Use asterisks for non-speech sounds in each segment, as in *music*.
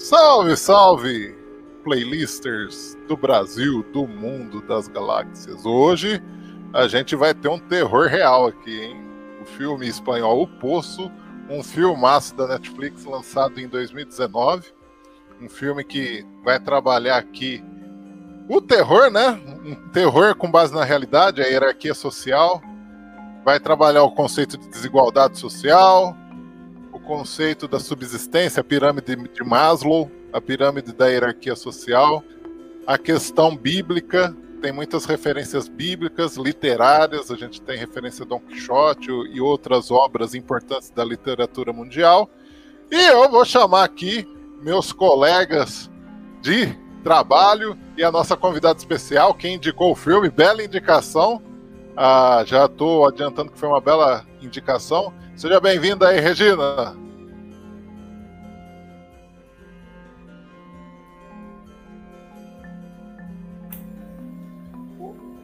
Salve, salve, playlisters do Brasil, do mundo, das galáxias. Hoje a gente vai ter um terror real aqui, hein? O filme espanhol O Poço, um filmaço da Netflix lançado em 2019. Um filme que vai trabalhar aqui o terror, né? Um terror com base na realidade, a hierarquia social. Vai trabalhar o conceito de desigualdade social, conceito da subsistência, a pirâmide de Maslow, a pirâmide da hierarquia social, a questão bíblica, tem muitas referências bíblicas, literárias, a gente tem referência a Dom Quixote e outras obras importantes da literatura mundial. E eu vou chamar aqui meus colegas de trabalho e a nossa convidada especial, quem indicou o filme, bela indicação. Ah, já estou adiantando que foi uma bela indicação. Seja bem-vinda aí, Regina.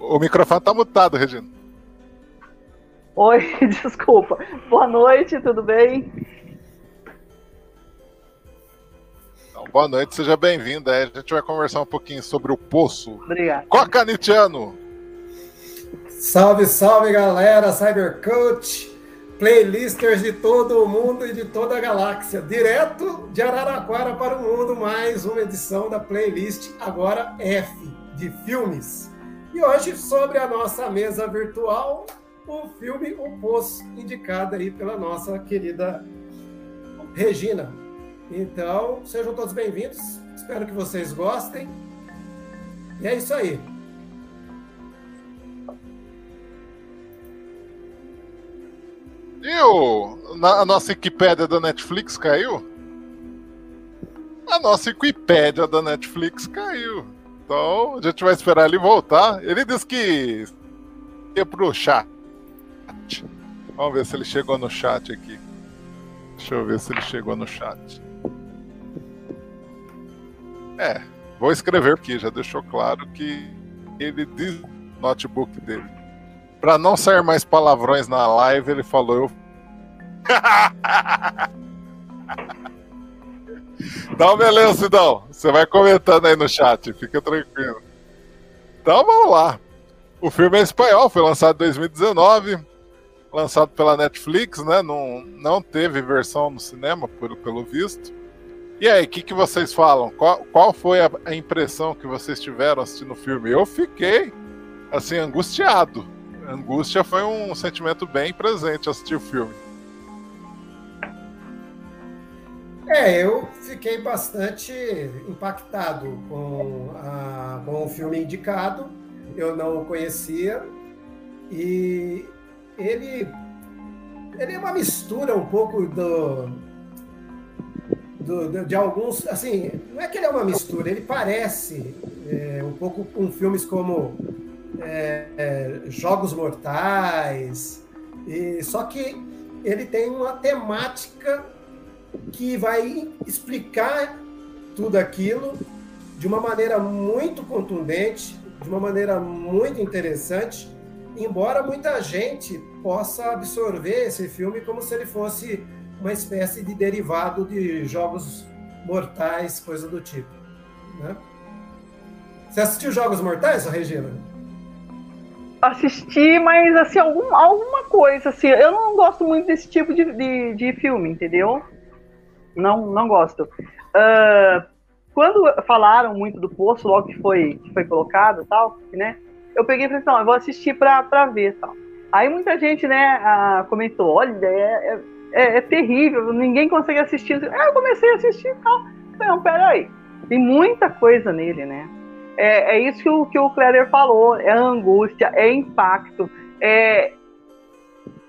O microfone tá mutado, Regina. Oi, *laughs* desculpa. Boa noite, tudo bem? Então, boa noite, seja bem-vinda. A gente vai conversar um pouquinho sobre o Poço. Obrigado. Coca Nitiano. Salve, salve, galera, Cybercoach, playlisters de todo o mundo e de toda a galáxia. Direto de Araraquara para o mundo, mais uma edição da playlist, agora F, de filmes. E hoje, sobre a nossa mesa virtual, o filme O Poço, indicado aí pela nossa querida Regina. Então, sejam todos bem-vindos. Espero que vocês gostem. E é isso aí. E o, na, a nossa Wikipédia da Netflix caiu? A nossa Wikipédia da Netflix caiu. Então a gente vai esperar ele voltar. Ele disse que ia pro chat. Vamos ver se ele chegou no chat aqui. Deixa eu ver se ele chegou no chat. É, vou escrever aqui, já deixou claro que ele diz no notebook dele. Para não sair mais palavrões na live, ele falou eu *laughs* Então, beleza, Sidão. Você vai comentando aí no chat, fica tranquilo. Então, vamos lá. O filme é espanhol, foi lançado em 2019, lançado pela Netflix, né? Não, não teve versão no cinema, por, pelo visto. E aí, o que, que vocês falam? Qual, qual foi a, a impressão que vocês tiveram assistindo o filme? Eu fiquei, assim, angustiado. Angústia foi um sentimento bem presente assistir o filme. É, eu fiquei bastante impactado com, a, com o filme indicado. Eu não o conhecia e ele, ele é uma mistura um pouco do, do, de, alguns. Assim, não é que ele é uma mistura, ele parece é, um pouco com filmes como é, é, Jogos Mortais, e, só que ele tem uma temática que vai explicar tudo aquilo de uma maneira muito contundente, de uma maneira muito interessante, embora muita gente possa absorver esse filme como se ele fosse uma espécie de derivado de jogos mortais, coisa do tipo. Né? Você assistiu Jogos Mortais, Regina? Assisti, mas assim, algum, alguma coisa, assim, eu não gosto muito desse tipo de, de, de filme, entendeu? não, não gosto. Uh, quando falaram muito do poço, logo que foi, que foi colocado tal, né? Eu peguei e falei, não, eu vou assistir pra, pra ver tal. Aí muita gente, né, comentou, olha, é, é, é, terrível, ninguém consegue assistir. Eu comecei a assistir e tal. Não, peraí. Tem muita coisa nele, né? É, é isso que o, que o Kleber falou, é angústia, é impacto, é,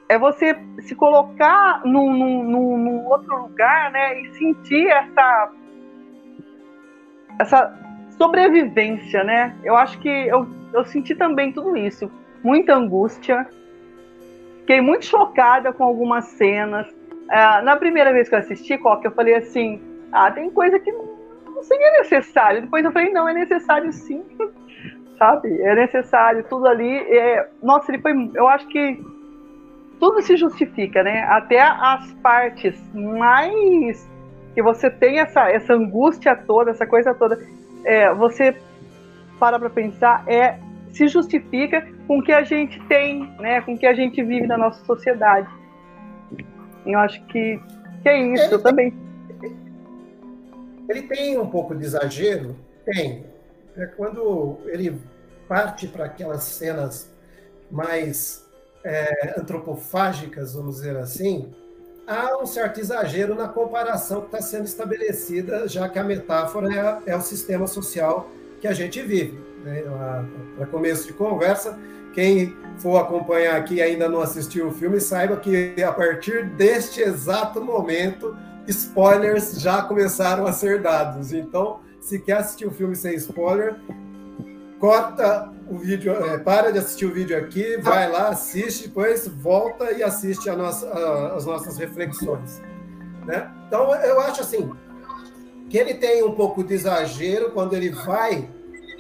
é você se colocar num, num, num, outro lugar, né, e sentir essa essa sobrevivência, né? Eu acho que eu, eu senti também tudo isso, muita angústia, fiquei muito chocada com algumas cenas. Uh, na primeira vez que eu assisti, Coca, eu falei assim, ah, tem coisa que não, não seria necessário. Depois eu falei, não, é necessário sim, *laughs* sabe? É necessário, tudo ali. É... Nossa, ele foi, eu acho que tudo se justifica, né? Até as partes mais que você tem essa, essa angústia toda, essa coisa toda, é, você para para pensar, é se justifica com o que a gente tem, né, com o que a gente vive na nossa sociedade. Eu acho que, que é isso ele também. Ele tem um pouco de exagero? Tem. É quando ele parte para aquelas cenas mais é, antropofágicas, vamos dizer assim, há um certo exagero na comparação que está sendo estabelecida, já que a metáfora é, é o sistema social que a gente vive. Né? Para começo de conversa, quem for acompanhar aqui e ainda não assistiu o filme, saiba que a partir deste exato momento, spoilers já começaram a ser dados. Então, se quer assistir o filme sem spoiler, corta o vídeo, é, para de assistir o vídeo aqui, vai lá, assiste, depois volta e assiste a nossa, a, as nossas reflexões. Né? Então, eu acho assim, que ele tem um pouco de exagero quando ele vai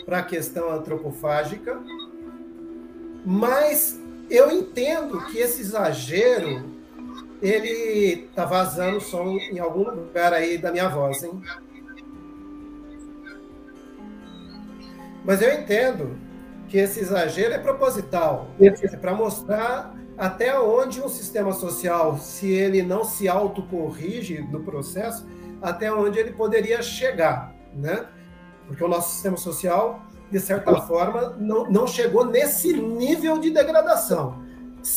para a questão antropofágica, mas eu entendo que esse exagero ele tá vazando som em algum lugar aí da minha voz, hein? Mas eu entendo que esse exagero é proposital, é para mostrar até onde um sistema social, se ele não se autocorrige no processo, até onde ele poderia chegar, né? Porque o nosso sistema social, de certa forma, não, não chegou nesse nível de degradação.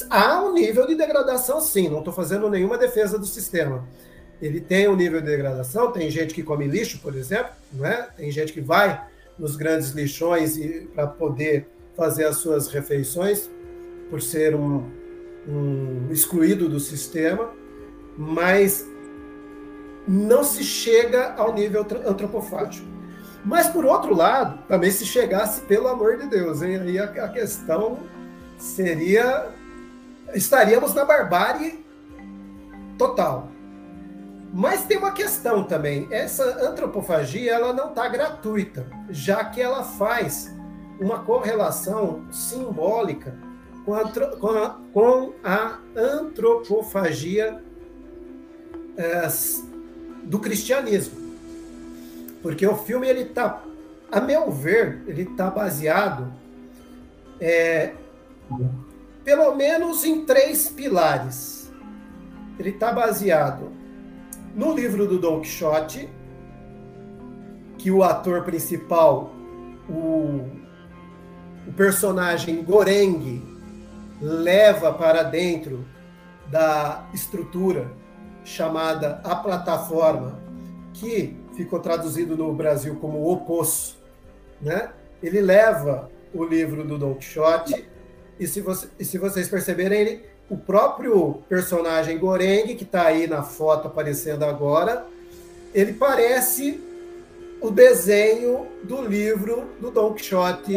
Há um nível de degradação, sim, não estou fazendo nenhuma defesa do sistema. Ele tem um nível de degradação, tem gente que come lixo, por exemplo, não é? tem gente que vai nos grandes lixões para poder fazer as suas refeições, por ser um, um excluído do sistema, mas não se chega ao nível antropofágico. Mas, por outro lado, também se chegasse, pelo amor de Deus, hein? aí a questão seria. Estaríamos na barbárie total. Mas tem uma questão também. Essa antropofagia ela não está gratuita, já que ela faz uma correlação simbólica com a, com a, com a antropofagia é, do cristianismo. Porque o filme, ele está, a meu ver, ele está baseado é, pelo menos em três pilares. Ele está baseado no livro do Don Quixote, que o ator principal, o, o personagem Goreng, leva para dentro da estrutura chamada A Plataforma, que ficou traduzido no Brasil como O Poço, né? Ele leva o livro do Don Quixote e se, você, e se vocês perceberem, ele o próprio personagem Goreng, que está aí na foto aparecendo agora, ele parece o desenho do livro do Don Quixote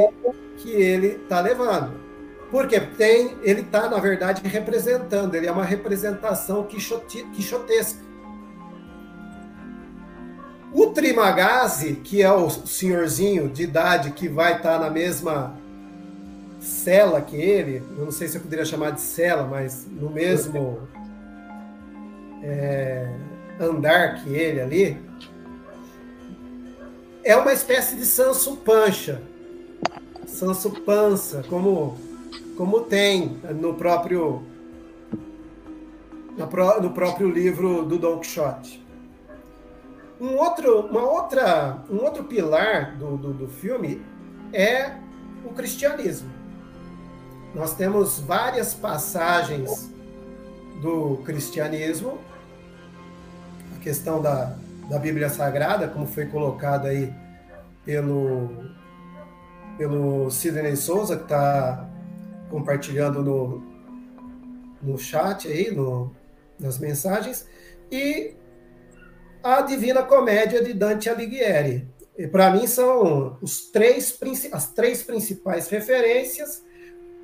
que ele está levando. Porque tem, ele está, na verdade, representando, ele é uma representação quixote, quixotesca. O Trimagazi, que é o senhorzinho de idade que vai estar tá na mesma cela que ele, eu não sei se eu poderia chamar de cela, mas no mesmo é, andar que ele ali, é uma espécie de Sanso Pancha, Sanso Pança, como, como tem no próprio no próprio livro do Don Quixote. Um outro, uma outra, um outro pilar do, do, do filme é o cristianismo. Nós temos várias passagens do cristianismo, a questão da, da Bíblia Sagrada, como foi colocado aí pelo, pelo Sidney Souza, que está compartilhando no, no chat aí, no, nas mensagens, e a Divina Comédia de Dante Alighieri. Para mim são os três, as três principais referências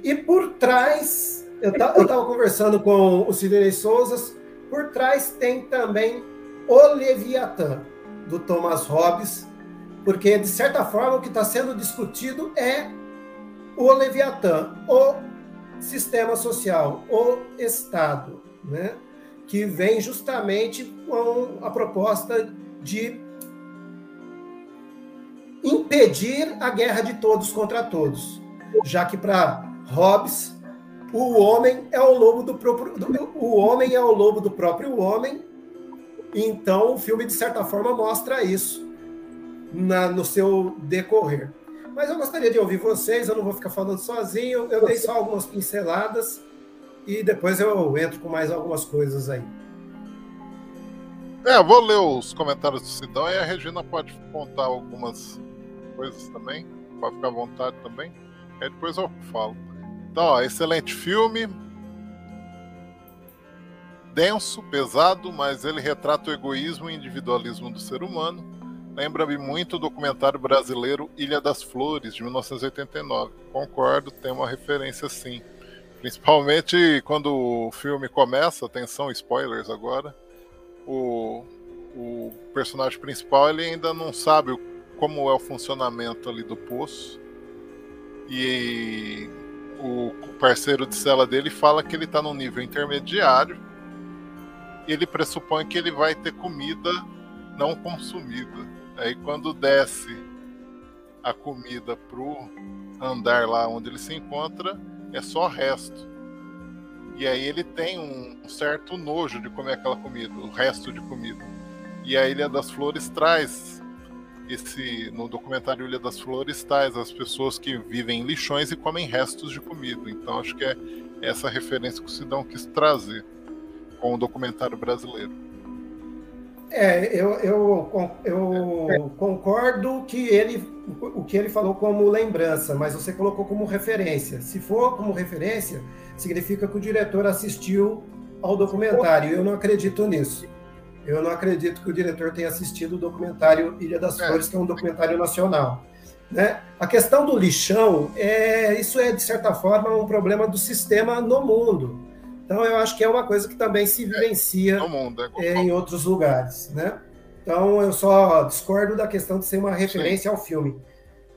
e por trás, eu estava conversando com o Sidney Souza, por trás tem também o Leviatã, do Thomas Hobbes, porque, de certa forma, o que está sendo discutido é o Leviatã, o sistema social, o Estado, né? que vem justamente com a proposta de impedir a guerra de todos contra todos, já que para Hobbes o homem é o lobo do próprio o homem é o lobo do próprio homem. Então o filme de certa forma mostra isso na, no seu decorrer. Mas eu gostaria de ouvir vocês, eu não vou ficar falando sozinho, eu dei só algumas pinceladas e depois eu entro com mais algumas coisas aí. É, vou ler os comentários do Sidão e a Regina pode contar algumas coisas também. Pode ficar à vontade também. Aí depois eu falo. Então, ó, excelente filme. Denso, pesado, mas ele retrata o egoísmo e individualismo do ser humano. Lembra-me muito o documentário brasileiro Ilha das Flores, de 1989. Concordo, tem uma referência sim. Principalmente quando o filme começa, atenção, spoilers agora. O, o personagem principal ele ainda não sabe como é o funcionamento ali do poço. E o parceiro de cela dele fala que ele está no nível intermediário. Ele pressupõe que ele vai ter comida não consumida. Aí quando desce a comida pro andar lá onde ele se encontra, é só resto. E aí ele tem um certo nojo de comer aquela comida, o resto de comida. E a Ilha das Flores traz esse no documentário Ilha das Flores traz as pessoas que vivem em lixões e comem restos de comida. Então acho que é essa referência que o Sidão quis trazer com o documentário brasileiro. É, eu, eu, eu concordo que ele, o que ele falou como lembrança, mas você colocou como referência. Se for como referência, significa que o diretor assistiu ao documentário. Eu não acredito nisso. Eu não acredito que o diretor tenha assistido o documentário Ilha das é. Flores, que é um documentário nacional. Né? A questão do lixão, é, isso é, de certa forma, um problema do sistema no mundo. Então, eu acho que é uma coisa que também se vivencia é, mundo, é em outros lugares, né? Então, eu só discordo da questão de ser uma referência Sim. ao filme.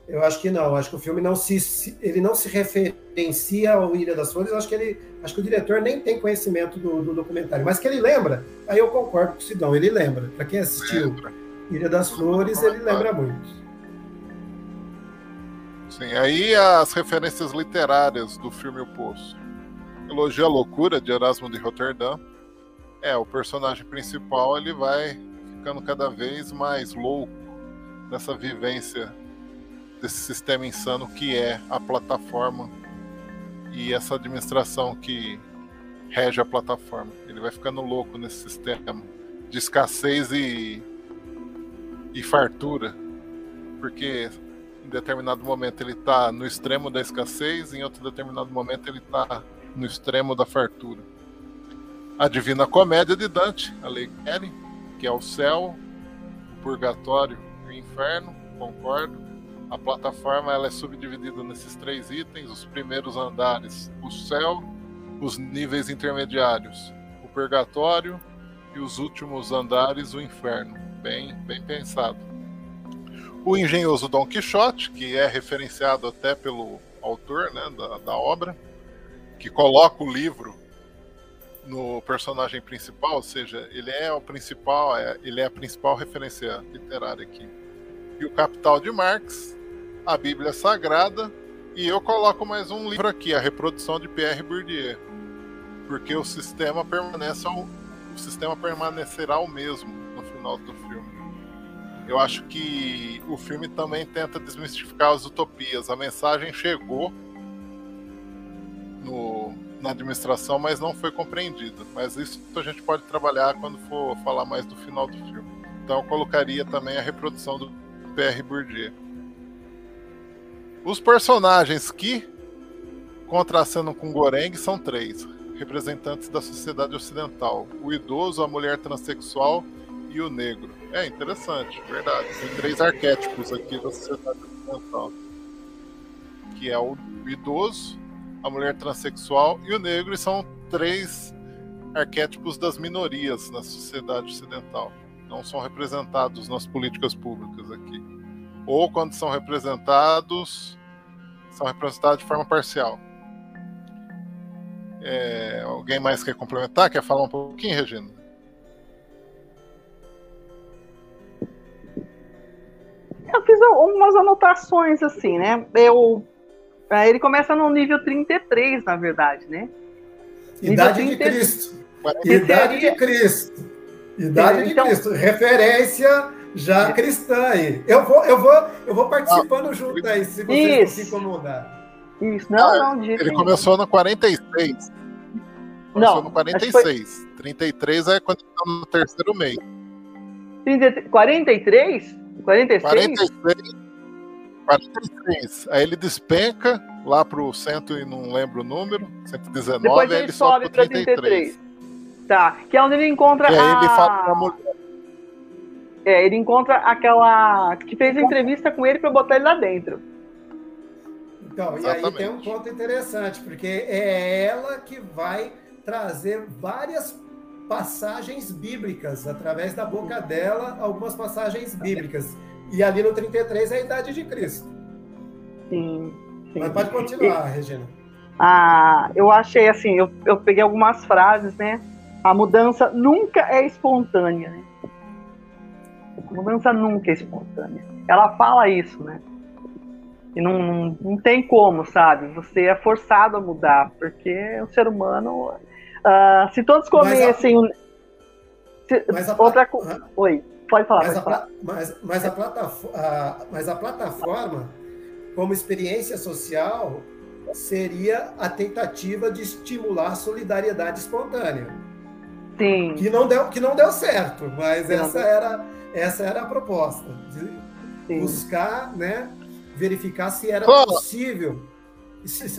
Eu acho que não, acho que o filme não se, ele não se referencia ao Ilha das Flores, acho que ele, acho que o diretor nem tem conhecimento do, do documentário, mas que ele lembra, aí eu concordo com o Sidão, ele lembra. Para quem assistiu lembra. Ilha das Flores, ele lembra muito. Sim, aí as referências literárias do filme O Poço. Elogia a loucura de Erasmo de Roterdã. É, o personagem principal ele vai ficando cada vez mais louco nessa vivência desse sistema insano que é a plataforma e essa administração que rege a plataforma. Ele vai ficando louco nesse sistema de escassez e, e fartura, porque em determinado momento ele está no extremo da escassez, em outro determinado momento ele está no extremo da fartura. A Divina Comédia de Dante Alighieri, que é o céu, o purgatório e o inferno, concordo. A plataforma ela é subdividida nesses três itens: os primeiros andares, o céu, os níveis intermediários, o purgatório e os últimos andares, o inferno. Bem, bem pensado. O engenhoso Dom Quixote, que é referenciado até pelo autor né, da, da obra, que coloca o livro no personagem principal, ou seja, ele é o principal, é, ele é a principal referência literária aqui. E o Capital de Marx, a Bíblia Sagrada, e eu coloco mais um livro aqui, a reprodução de Pierre Bourdieu, porque o sistema permanece ao, o sistema permanecerá o mesmo no final do filme. Eu acho que o filme também tenta desmistificar as utopias. A mensagem chegou no, na administração, mas não foi compreendida. Mas isso a gente pode trabalhar quando for falar mais do final do filme. Então eu colocaria também a reprodução do Pierre Bourdieu. Os personagens que contracenam com Goreng são três, representantes da sociedade ocidental: o idoso, a mulher transexual e o negro. É interessante, verdade. Tem três arquétipos aqui da sociedade ocidental, que é o idoso, a mulher transexual e o negro, e são três arquétipos das minorias na sociedade ocidental. Não são representados nas políticas públicas aqui. Ou quando são representados, são representados de forma parcial. É, alguém mais quer complementar? Quer falar um pouquinho, Regina? Eu fiz algumas anotações assim, né? Eu, é, ele começa no nível 33, na verdade, né? Idade 30... de Cristo. Idade de Cristo. Idade então... de Cristo. Referência já é. cristã aí. Eu vou, eu vou, eu vou participando ah, junto aí, se você Isso. se incomodar. Isso, não, ah, não, Ele começou no 46. Começou não, no 46. Foi... 33 é quando está no terceiro mês. 43? 46? 46. 43. Aí ele despenca lá para o cento e não lembro o número, 119, Depois ele, ele sobe para 33. 33. Tá, que é onde ele encontra e a... aí ele fala pra mulher. É, ele encontra aquela que fez a entrevista com ele para botar ele lá dentro. Então, Exatamente. e aí tem um ponto interessante, porque é ela que vai trazer várias passagens bíblicas, através da boca dela, algumas passagens bíblicas. E ali no 33 é a idade de Cristo. Sim. sim. Mas pode continuar, e, Regina. Ah, eu achei assim, eu, eu peguei algumas frases, né? A mudança nunca é espontânea, né? A mudança nunca é espontânea. Ela fala isso, né? E não, não, não tem como, sabe? Você é forçado a mudar, porque o ser humano. Uh, se todos comessem. Mas a, outra coisa. Oi, pode falar. Mas, pode a, falar. Mas, mas, a plataforma, mas a plataforma, como experiência social, seria a tentativa de estimular a solidariedade espontânea. Sim. Que não deu, que não deu certo, mas essa era, essa era a proposta. De Sim. buscar né, verificar se era possível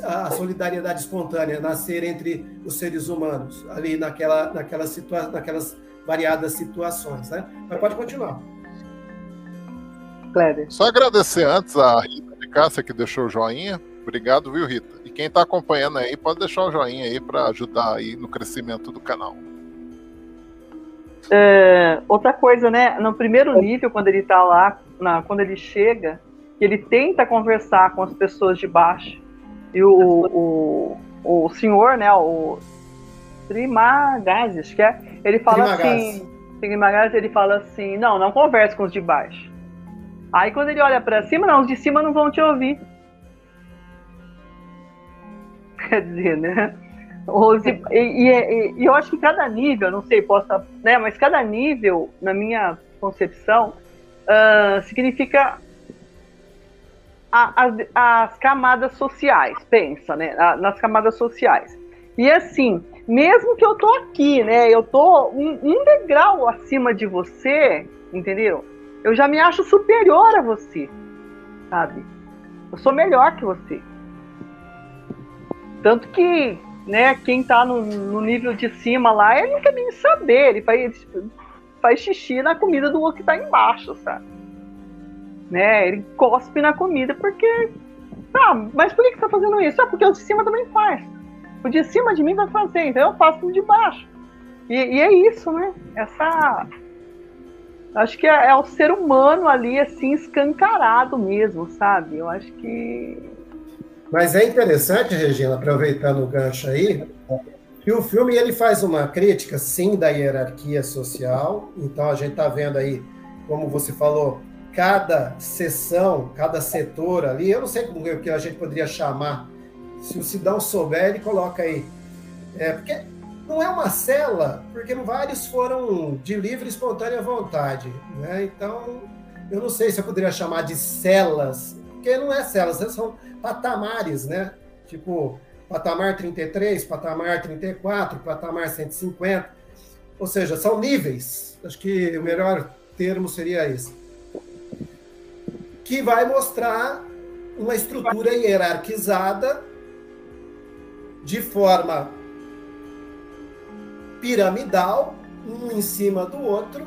a solidariedade espontânea nascer entre os seres humanos, ali naquela, naquela situa naquelas variadas situações. Né? Mas pode continuar. Kleber. Só agradecer antes a Rita de Cássia que deixou o joinha. Obrigado, viu, Rita? E quem está acompanhando aí, pode deixar o joinha aí para ajudar aí no crescimento do canal. É, outra coisa, né? No primeiro nível, quando ele está lá, na, quando ele chega, ele tenta conversar com as pessoas de baixo. E o, o, o senhor, né, o Trimagazes, que é, ele fala assim, Trimagazes, ele fala assim, não, não converse com os de baixo. Aí quando ele olha para cima, não, os de cima não vão te ouvir. *laughs* Quer dizer, né? E, e, e, eu acho que cada nível, não sei, posso, né, mas cada nível, na minha concepção, uh, significa as, as camadas sociais, pensa, né? Nas camadas sociais. E assim, mesmo que eu tô aqui, né? Eu tô um, um degrau acima de você, entendeu? Eu já me acho superior a você, sabe? Eu sou melhor que você. Tanto que, né, quem tá no, no nível de cima lá, ele não quer nem saber, ele faz, faz xixi na comida do outro que tá embaixo, sabe? né? Ele cospe na comida porque. Ah, mas por que, que tá fazendo isso? Ah, porque o de cima também faz. O de cima de mim vai fazer, então eu faço o de baixo. E, e é isso, né? Essa. Acho que é, é, o ser humano ali, assim, escancarado mesmo, sabe? Eu acho que. Mas é interessante, Regina, aproveitando o gancho aí, que o filme ele faz uma crítica, sim, da hierarquia social. Então a gente está vendo aí, como você falou, cada seção, cada setor ali, eu não sei como que a gente poderia chamar. Se o Sidão souber, ele coloca aí. É, porque não é uma cela, porque vários foram de livre e espontânea vontade. Né? Então, eu não sei se eu poderia chamar de celas, porque não é celas, são patamares, né? Tipo, patamar 33, patamar 34, patamar 150. Ou seja, são níveis. Acho que o melhor termo seria esse que vai mostrar uma estrutura hierarquizada de forma piramidal, um em cima do outro,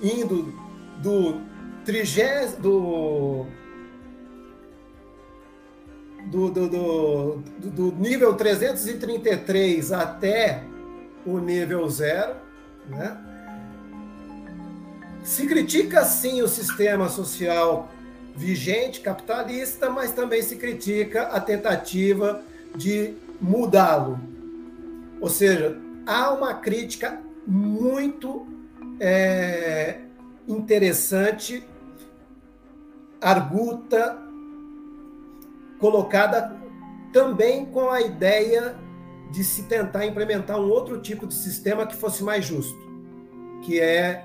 indo do trigésimo do do, do, do, do, nível 333 até o nível zero, né? Se critica sim o sistema social vigente, capitalista, mas também se critica a tentativa de mudá-lo. Ou seja, há uma crítica muito é, interessante, arguta, colocada também com a ideia de se tentar implementar um outro tipo de sistema que fosse mais justo, que é,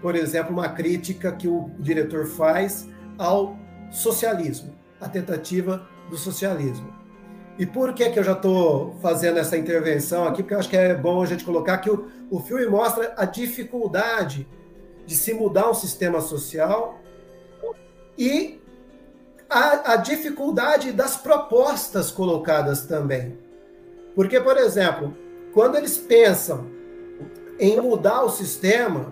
por exemplo, uma crítica que o diretor faz ao socialismo, a tentativa do socialismo. E por que, que eu já estou fazendo essa intervenção aqui? Porque eu acho que é bom a gente colocar que o, o filme mostra a dificuldade de se mudar um sistema social e a, a dificuldade das propostas colocadas também. Porque, por exemplo, quando eles pensam em mudar o sistema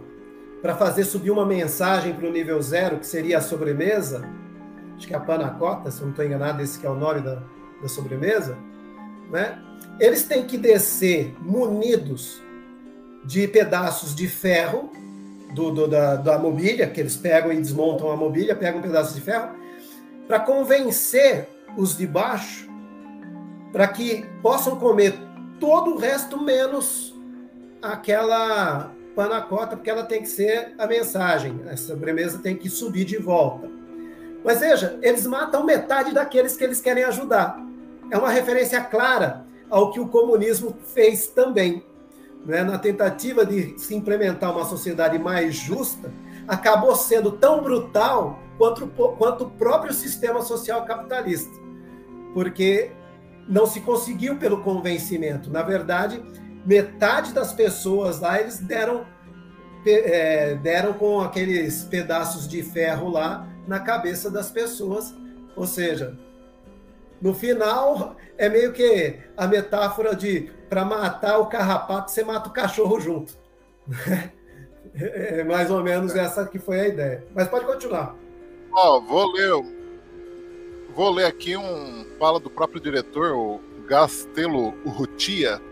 para fazer subir uma mensagem para o nível zero, que seria a sobremesa, acho que é a panacota, se não estou enganado, esse é o nome da, da sobremesa, né? Eles têm que descer munidos de pedaços de ferro do, do, da, da mobília, que eles pegam e desmontam a mobília, pegam um pedaço de ferro, para convencer os de baixo para que possam comer todo o resto menos aquela panacota, porque ela tem que ser a mensagem. A sobremesa tem que subir de volta. Mas veja, eles matam metade daqueles que eles querem ajudar. É uma referência clara ao que o comunismo fez também. Né? Na tentativa de se implementar uma sociedade mais justa, acabou sendo tão brutal quanto, quanto o próprio sistema social capitalista. Porque não se conseguiu pelo convencimento. Na verdade, metade das pessoas lá eles deram, é, deram com aqueles pedaços de ferro lá na cabeça das pessoas. Ou seja, no final é meio que a metáfora de para matar o carrapato você mata o cachorro junto. *laughs* É mais ou menos essa que foi a ideia. Mas pode continuar. Ó, oh, vou ler vou ler aqui um fala do próprio diretor, o Gastelo Urrutia,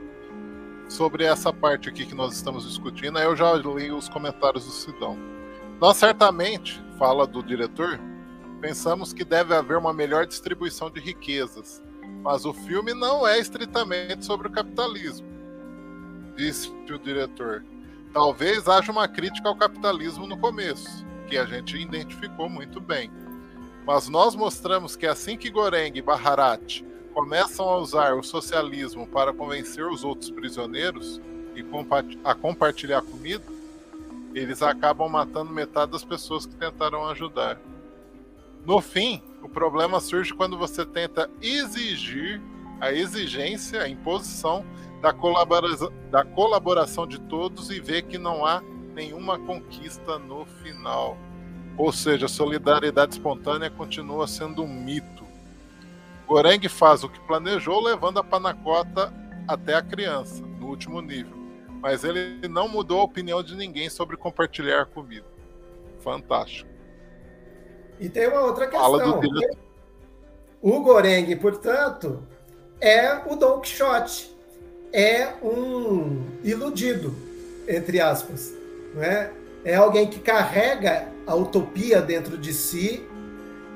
sobre essa parte aqui que nós estamos discutindo. Aí eu já li os comentários do Sidão. Nós certamente, fala do diretor, pensamos que deve haver uma melhor distribuição de riquezas, mas o filme não é estritamente sobre o capitalismo, disse o diretor. Talvez haja uma crítica ao capitalismo no começo, que a gente identificou muito bem mas nós mostramos que assim que Goreng e Baharat começam a usar o socialismo para convencer os outros prisioneiros e a compartilhar comida, eles acabam matando metade das pessoas que tentaram ajudar. No fim, o problema surge quando você tenta exigir a exigência, a imposição da, colabora da colaboração de todos e vê que não há nenhuma conquista no final. Ou seja, a solidariedade espontânea continua sendo um mito. Goreng faz o que planejou, levando a panacota até a criança, no último nível. Mas ele não mudou a opinião de ninguém sobre compartilhar comida. Fantástico. E tem uma outra questão. O Goreng, portanto, é o Don Quixote. É um iludido, entre aspas. Não é? é alguém que carrega a utopia dentro de si,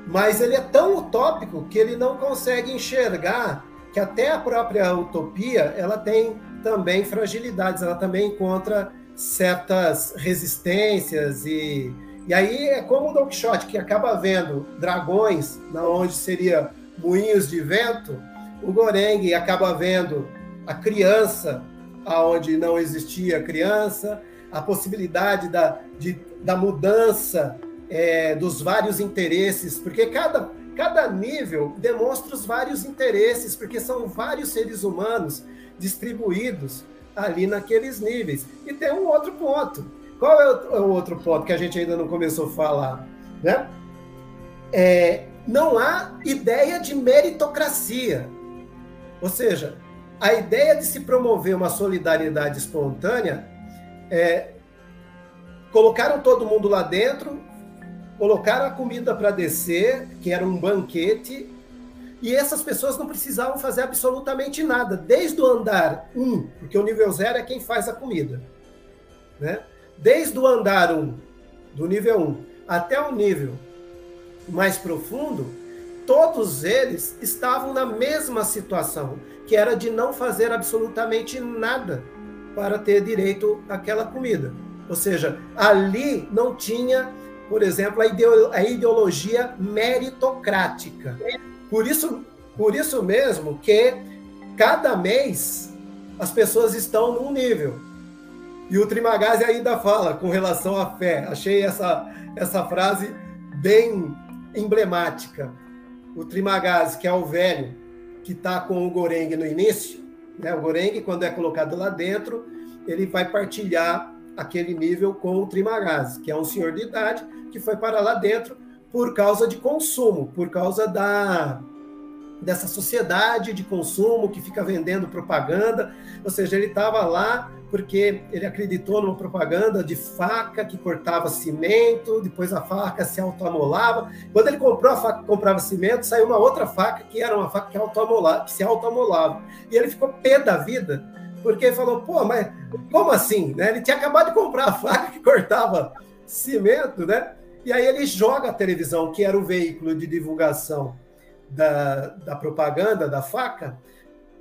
mas ele é tão utópico que ele não consegue enxergar que até a própria utopia ela tem também fragilidades, ela também encontra certas resistências e e aí é como o Don Quixote que acaba vendo dragões na onde seria moinhos de vento, o Goreng acaba vendo a criança aonde não existia criança, a possibilidade da, de, da mudança é, dos vários interesses, porque cada, cada nível demonstra os vários interesses, porque são vários seres humanos distribuídos ali naqueles níveis. E tem um outro ponto. Qual é o, é o outro ponto que a gente ainda não começou a falar? Né? É, não há ideia de meritocracia. Ou seja, a ideia de se promover uma solidariedade espontânea é, colocaram todo mundo lá dentro, colocaram a comida para descer, que era um banquete, e essas pessoas não precisavam fazer absolutamente nada, desde o andar 1, um, porque o nível 0 é quem faz a comida. Né? Desde o andar 1, um, do nível 1, um, até o nível mais profundo, todos eles estavam na mesma situação, que era de não fazer absolutamente nada para ter direito àquela comida. Ou seja, ali não tinha, por exemplo, a ideologia meritocrática. Por isso, por isso mesmo que cada mês as pessoas estão num nível. E o Trimagazzi ainda fala com relação à fé. Achei essa, essa frase bem emblemática. O Trimagazzi, que é o velho que está com o Goreng no início, né? o Goreng, quando é colocado lá dentro, ele vai partilhar aquele nível com o Trimagazzi, que é um senhor de idade que foi para lá dentro por causa de consumo, por causa da dessa sociedade de consumo que fica vendendo propaganda, ou seja, ele estava lá porque ele acreditou numa propaganda de faca que cortava cimento, depois a faca se autoamolava. Quando ele comprou a faca que comprava cimento, saiu uma outra faca que era uma faca que, autoamolava, que se autoamolava. E ele ficou pé da vida, porque falou, pô, mas como assim? Né? Ele tinha acabado de comprar a faca que cortava cimento, né? E aí ele joga a televisão, que era o veículo de divulgação da, da propaganda da faca,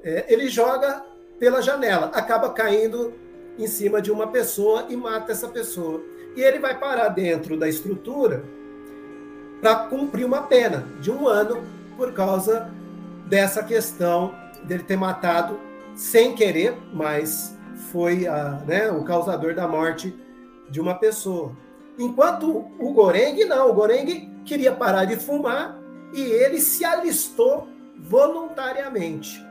é, ele joga pela janela, acaba caindo em cima de uma pessoa e mata essa pessoa. E ele vai parar dentro da estrutura para cumprir uma pena de um ano por causa dessa questão dele ter matado sem querer, mas foi a, né, o causador da morte de uma pessoa. Enquanto o Goreng não, o Goreng queria parar de fumar e ele se alistou voluntariamente.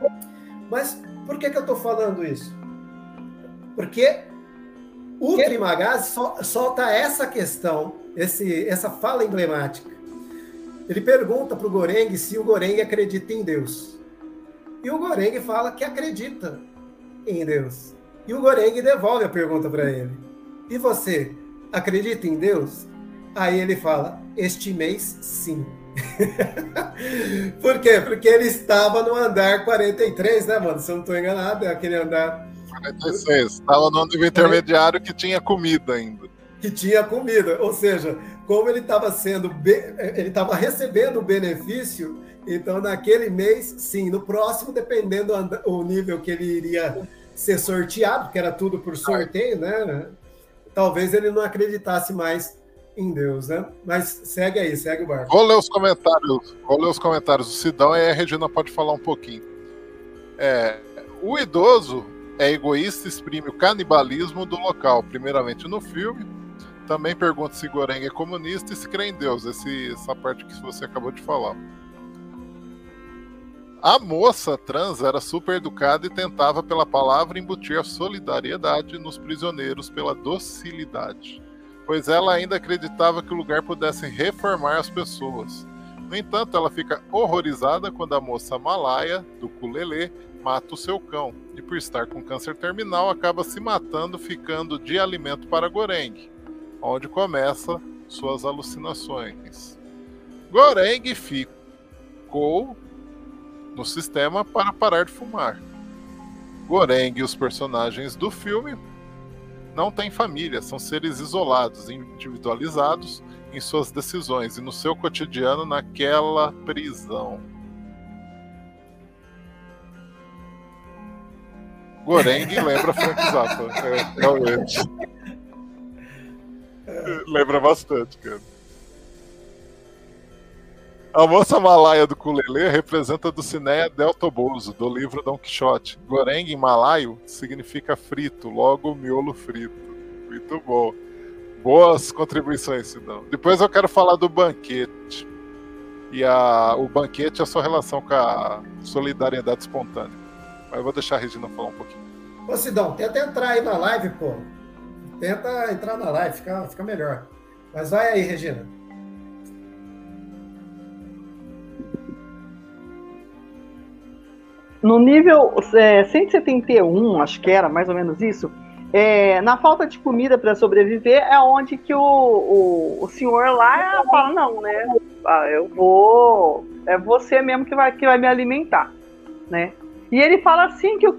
Mas por que, que eu estou falando isso? Porque o que? Trimagazzi solta essa questão, esse, essa fala emblemática. Ele pergunta para o Goreng se o Goreng acredita em Deus. E o Goreng fala que acredita em Deus. E o Goreng devolve a pergunta para ele. E você, acredita em Deus? Aí ele fala: Este mês, sim. *laughs* Por quê? Porque ele estava no andar 43, né, mano? Se eu não estou enganado, é aquele andar. 46. Estava no nível intermediário que tinha comida ainda. Que tinha comida. Ou seja, como ele estava sendo. Ele estava recebendo o benefício, então naquele mês, sim. No próximo, dependendo o nível que ele iria ser sorteado, que era tudo por sorteio, né? Talvez ele não acreditasse mais em Deus, né? Mas segue aí, segue o barco. Vou ler os comentários. Vou ler os comentários do Sidão e a Regina pode falar um pouquinho. É, o idoso é egoísta exprime o canibalismo do local, primeiramente no filme. Também pergunta se Goreng é comunista e se crê em Deus, esse, essa parte que você acabou de falar. A moça trans era super educada e tentava, pela palavra, embutir a solidariedade nos prisioneiros pela docilidade pois ela ainda acreditava que o lugar pudesse reformar as pessoas. No entanto, ela fica horrorizada quando a moça Malaya, do Kulele, mata o seu cão, e por estar com câncer terminal acaba se matando, ficando de alimento para Goreng, onde começa suas alucinações. Goreng ficou no sistema para parar de fumar. Goreng e os personagens do filme não têm família, são seres isolados, individualizados em suas decisões e no seu cotidiano naquela prisão. Goreng lembra Frank Zappa. É, realmente. lembra bastante, cara. A moça malaia do Kulele representa a Dulcinea del Toboso, do livro Don Quixote. Goreng em malaio significa frito, logo miolo frito. Muito bom. Boas contribuições, Sidão. Depois eu quero falar do banquete. E a, o banquete é a sua relação com a solidariedade espontânea. Mas eu vou deixar a Regina falar um pouquinho. Ô Sidão, tenta entrar aí na live, pô. Tenta entrar na live, fica, fica melhor. Mas vai aí, Regina. No nível é, 171, acho que era mais ou menos isso, é, na falta de comida para sobreviver, é onde que o, o, o, senhor lá fala, não, né? Ah, eu vou. É você mesmo que vai, que vai me alimentar. Né? E ele fala assim que o,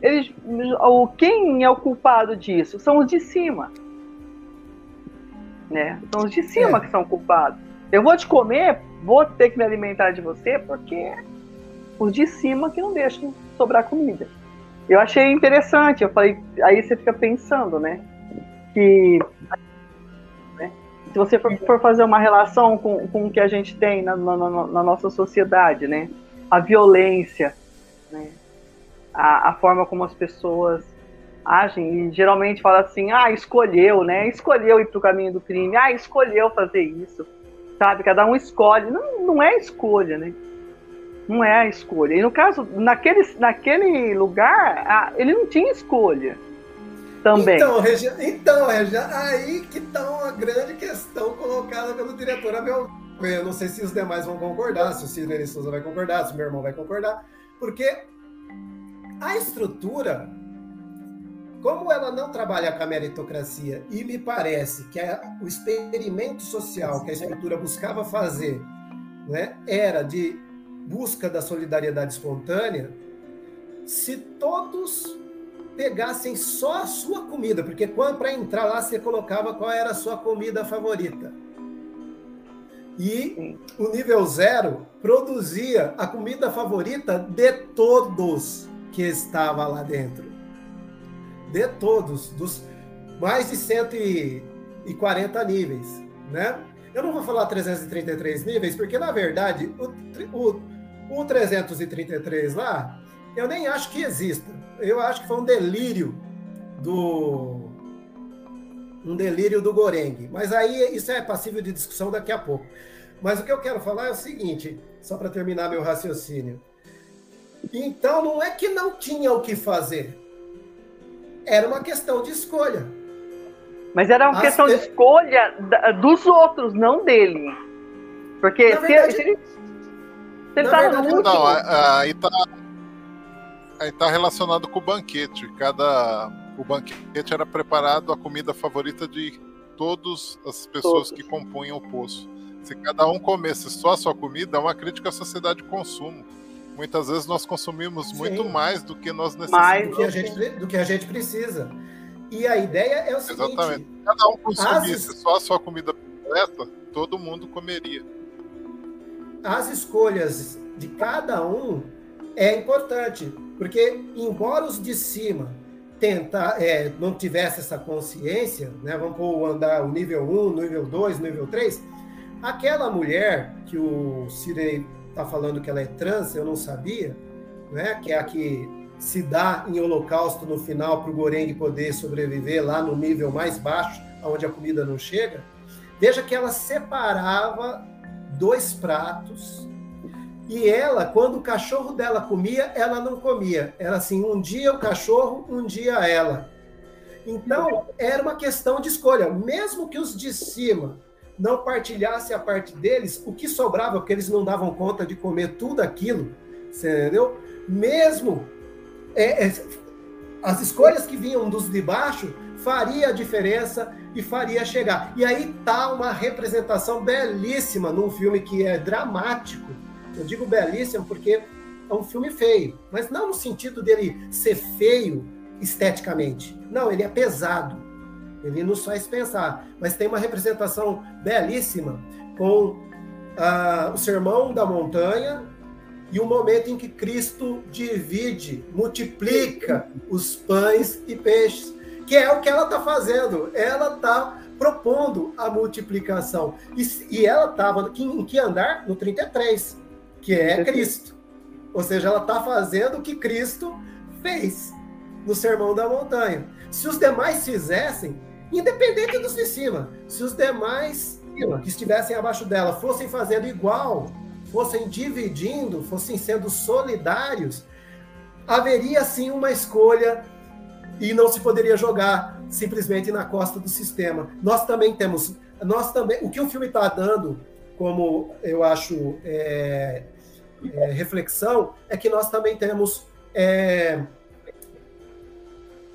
eles, o, quem é o culpado disso? São os de cima. Né? São os de cima é. que são culpados. Eu vou te comer vou ter que me alimentar de você porque os de cima que não deixam sobrar comida. Eu achei interessante, eu falei, aí você fica pensando, né? Que né, se você for, for, fazer uma relação com, com o que a gente tem na, na, na nossa sociedade, né? A violência, né? A, a forma como as pessoas agem e geralmente fala assim, ah, escolheu, né? Escolheu ir para o caminho do crime, ah, escolheu fazer isso, sabe? Cada um escolhe. Não, não é escolha, né? Não é a escolha. E no caso, naquele, naquele lugar, ah, ele não tinha escolha. Também. Então, então, aí que está uma grande questão colocada pelo diretor Abel. Eu não sei se os demais vão concordar, se o Sidney Souza vai concordar, se o meu irmão vai concordar, porque a estrutura como ela não trabalha com a meritocracia e me parece que a, o experimento social que a estrutura buscava fazer né, era de busca da solidariedade espontânea, se todos pegassem só a sua comida, porque quando para entrar lá você colocava qual era a sua comida favorita. E o nível zero produzia a comida favorita de todos que estava lá dentro de todos, dos mais de 140 níveis, né? Eu não vou falar 333 níveis, porque na verdade o, o, o 333 lá, eu nem acho que exista. Eu acho que foi um delírio do um delírio do Goreng. Mas aí isso é passível de discussão daqui a pouco. Mas o que eu quero falar é o seguinte, só para terminar meu raciocínio. Então não é que não tinha o que fazer era uma questão de escolha. Mas era uma As questão de escolha dos outros, não dele. Porque verdade, se, ele, no último... Não, aí tá, aí tá relacionado com o banquete. Cada, o banquete era preparado a comida favorita de todas as pessoas todos. que compunham o poço. Se cada um comesse só a sua comida, é uma crítica à sociedade de consumo. Muitas vezes nós consumimos Sim. muito mais do que nós necessitamos. Do que, a gente, do que a gente precisa. E a ideia é o seguinte... Exatamente. Cada um consumisse as... só a sua comida completa, todo mundo comeria. As escolhas de cada um é importante, porque embora os de cima tentar, é, não tivesse essa consciência, né, vamos pôr andar o nível 1, nível 2, nível 3, aquela mulher que o Sidney está falando que ela é trans, eu não sabia, né? que é a que se dá em holocausto no final para o Goreng poder sobreviver lá no nível mais baixo, onde a comida não chega. Veja que ela separava dois pratos e ela, quando o cachorro dela comia, ela não comia. Era assim, um dia o cachorro, um dia ela. Então, era uma questão de escolha. Mesmo que os de cima não partilhasse a parte deles, o que sobrava, porque eles não davam conta de comer tudo aquilo, entendeu? Mesmo é, é, as escolhas que vinham dos de baixo faria a diferença e faria chegar. E aí tá uma representação belíssima num filme que é dramático. Eu digo belíssimo porque é um filme feio, mas não no sentido dele ser feio esteticamente. Não, ele é pesado ele nos faz pensar. Mas tem uma representação belíssima com ah, o Sermão da Montanha e o momento em que Cristo divide, multiplica os pães e peixes, que é o que ela está fazendo. Ela está propondo a multiplicação. E, e ela estava em que andar? No 33, que é Cristo. Ou seja, ela está fazendo o que Cristo fez no Sermão da Montanha. Se os demais fizessem, independente dos de cima. Se os demais que estivessem abaixo dela fossem fazendo igual, fossem dividindo, fossem sendo solidários, haveria sim uma escolha e não se poderia jogar simplesmente na costa do sistema. Nós também temos, nós também, o que o filme está dando, como eu acho é, é, reflexão, é que nós também temos é,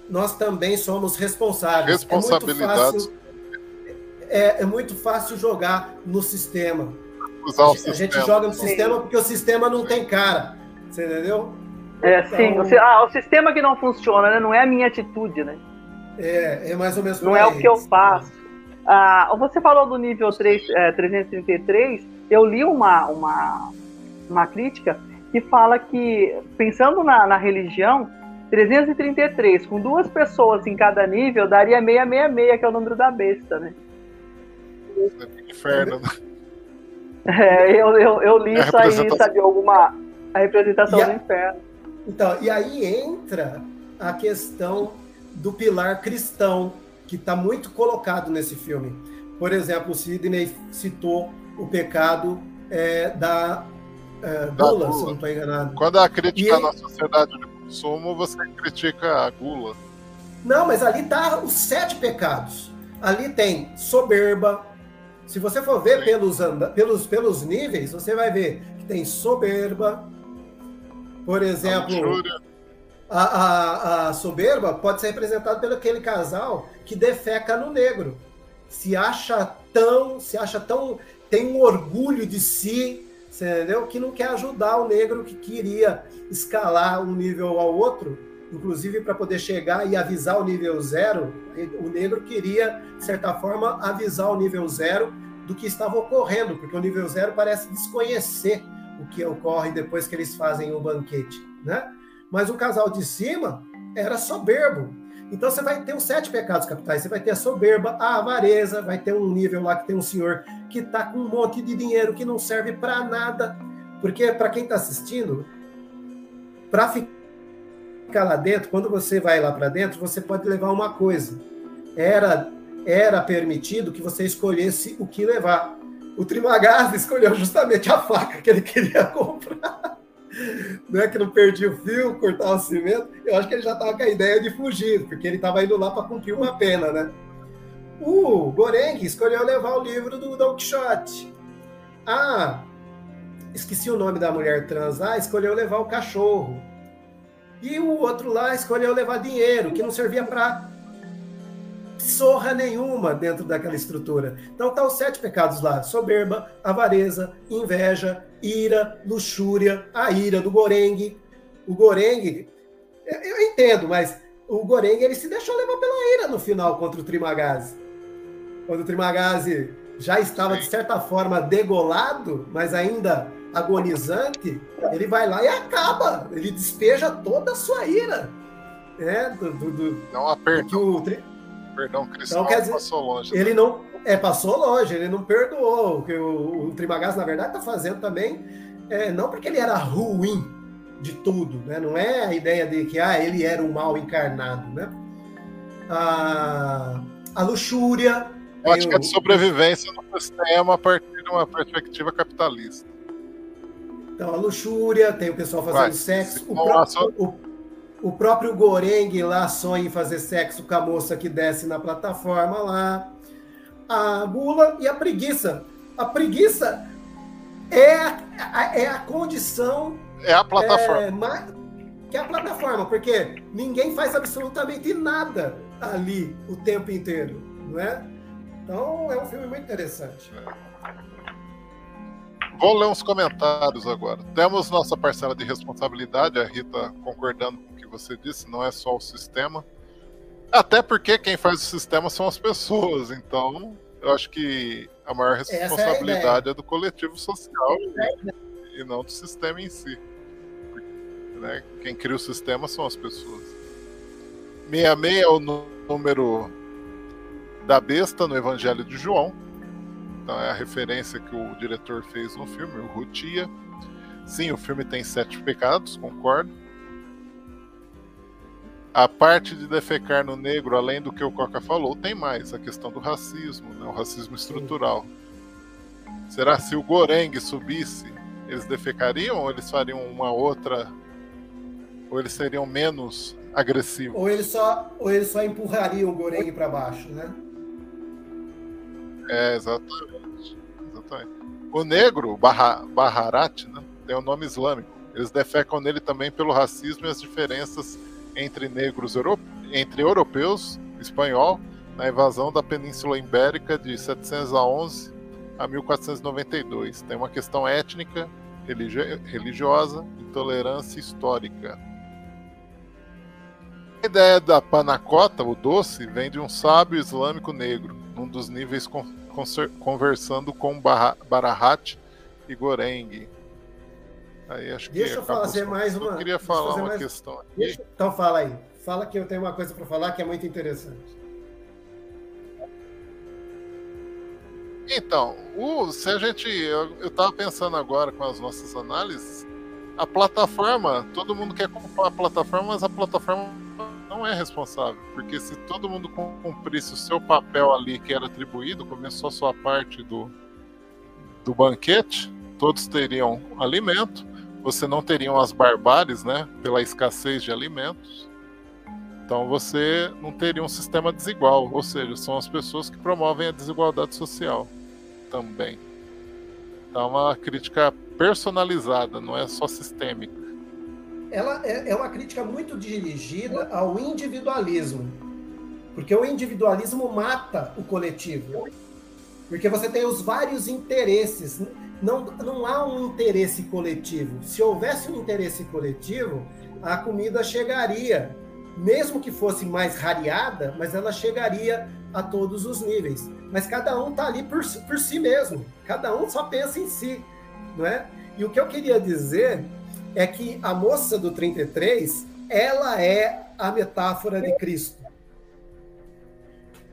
nós também somos responsáveis. Responsabilidades. É, é, é muito fácil jogar no sistema. Usar a, gente, a gente joga no sistema porque o sistema não tem cara. Você entendeu? É, então, sim. O, ah, o sistema que não funciona, né? Não é a minha atitude, né? É, é mais ou menos Não é o que eu faço. Ah, você falou do nível 3, é, 333. eu li uma, uma, uma crítica que fala que, pensando na, na religião, 333, com duas pessoas em cada nível, daria 666, que é o número da besta, né? Inferno, né? É, eu, eu, eu li é isso aí, sabe? Alguma. A representação a... do inferno. Então, e aí entra a questão do pilar cristão, que está muito colocado nesse filme. Por exemplo, o Sidney citou o pecado é, da, é, gula, gula, se não estou enganado. Quando a crítica e... na sociedade de consumo, você critica a gula. Não, mas ali tá os sete pecados. Ali tem soberba. Se você for ver pelos, pelos, pelos níveis, você vai ver que tem soberba. Por exemplo, a, a, a soberba pode ser representada pelo aquele casal que defeca no negro. Se acha tão, se acha tão, tem um orgulho de si, entendeu? Que não quer ajudar o negro que queria escalar um nível ao outro, inclusive para poder chegar e avisar o nível zero. O negro queria, de certa forma, avisar o nível zero do que estava ocorrendo, porque o nível zero parece desconhecer o que ocorre depois que eles fazem o banquete, né? Mas o casal de cima era soberbo. Então você vai ter os sete pecados capitais. Você vai ter a soberba, a avareza, vai ter um nível lá que tem um senhor que está com um monte de dinheiro que não serve para nada. Porque para quem está assistindo, para ficar lá dentro, quando você vai lá para dentro, você pode levar uma coisa. Era era permitido que você escolhesse o que levar. O Trimagaz escolheu justamente a faca que ele queria comprar. Não é que não perdia o fio, cortar o cimento. Eu acho que ele já estava com a ideia de fugir, porque ele estava indo lá para cumprir uma pena, né? O Goreng escolheu levar o livro do Don Quixote. Ah, esqueci o nome da mulher trans lá, escolheu levar o cachorro. E o outro lá escolheu levar dinheiro, que não servia para sorra nenhuma dentro daquela estrutura. Então tá os sete pecados lá: soberba, avareza, inveja, ira, luxúria, a ira do Goreng. O Goreng, eu entendo, mas o Goreng ele se deixou levar pela ira no final contra o Trimagazi. Quando o Trimagazi já estava de certa forma degolado, mas ainda agonizante, ele vai lá e acaba. Ele despeja toda a sua ira. É, do, do, do não aperta. o, perdão cristão então, dizer, passou longe. Ele né? não. É, passou longe, ele não perdoou. O que o, o Trimagás, na verdade, está fazendo também, é, não porque ele era ruim de tudo, né? Não é a ideia de que ah, ele era o mal encarnado, né? A, a luxúria. Ótica o, de sobrevivência no sistema a partir de uma perspectiva capitalista. Então, a luxúria, tem o pessoal fazendo Vai, sexo. O, próprio, o, o próprio Goreng lá sonha em fazer sexo com a moça que desce na plataforma lá. A gula e a preguiça. A preguiça é a, é a condição. É a plataforma. É, que é a plataforma, porque ninguém faz absolutamente nada ali o tempo inteiro, não é? Então é um filme muito interessante. Vou ler uns comentários agora. Temos nossa parcela de responsabilidade, a Rita concordando você disse, não é só o sistema. Até porque quem faz o sistema são as pessoas, então eu acho que a maior é responsabilidade é, é, do coletivo social e, e, não do sistema em si. Né? Quem cria o sistema são as pessoas. 66 é o número da besta no Evangelho de João. Então é a referência que o diretor fez no filme, o Rutia. Sim, o filme tem sete pecados, concordo. A parte de defecar no negro, além do que o Coca falou, tem mais a questão do racismo, né? o racismo estrutural. Será se o Goreng subisse, eles defecariam ou eles fariam uma outra. Ou eles seriam menos agressivos? Ou eles só, ou eles só empurrariam o Goreng para baixo, né? É, exatamente. exatamente. O negro, Barra, Baharat, né, tem o um nome islâmico. Eles defecam nele também pelo racismo e as diferenças entre negros entre europeus espanhol na invasão da Península Ibérica de 711 a 1492. Tem uma questão étnica, religi religiosa, intolerância histórica. A ideia da panacota, o doce, vem de um sábio islâmico negro, num dos níveis con conversando com Barahat e Goreng. Aí acho Deixa que eu fazer mais uma. Eu queria falar uma mais... questão aqui. Deixa... Então fala aí. Fala que eu tenho uma coisa para falar que é muito interessante. Então, o, se a gente. Eu, estava pensando agora com as nossas análises, a plataforma, todo mundo quer comprar a plataforma, mas a plataforma não é responsável. Porque se todo mundo cumprisse o seu papel ali que era atribuído, começou a sua parte do, do banquete, todos teriam alimento, você não teriam as barbáries, né? Pela escassez de alimentos. Então você não teria um sistema desigual, ou seja, são as pessoas que promovem a desigualdade social também. Então é uma crítica personalizada, não é só sistêmica. Ela é, é uma crítica muito dirigida ao individualismo, porque o individualismo mata o coletivo. Porque você tem os vários interesses. Não, não há um interesse coletivo. Se houvesse um interesse coletivo, a comida chegaria mesmo que fosse mais rareada, mas ela chegaria a todos os níveis. Mas cada um está ali por, por si mesmo, cada um só pensa em si, não é? E o que eu queria dizer é que a moça do 33, ela é a metáfora de Cristo.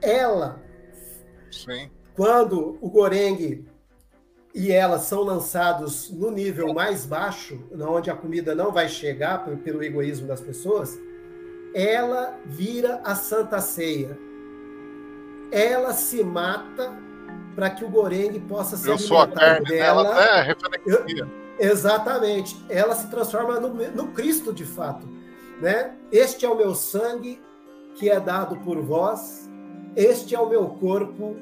Ela, Sim. quando o Goreng e ela são lançados no nível mais baixo, onde a comida não vai chegar pelo egoísmo das pessoas, ela vira a Santa Ceia. Ela se mata para que o Goreng possa ser Eu sou a carne dela. Ela é referencia. exatamente. Ela se transforma no, no Cristo de fato. Né? Este é o meu sangue que é dado por vós. Este é o meu corpo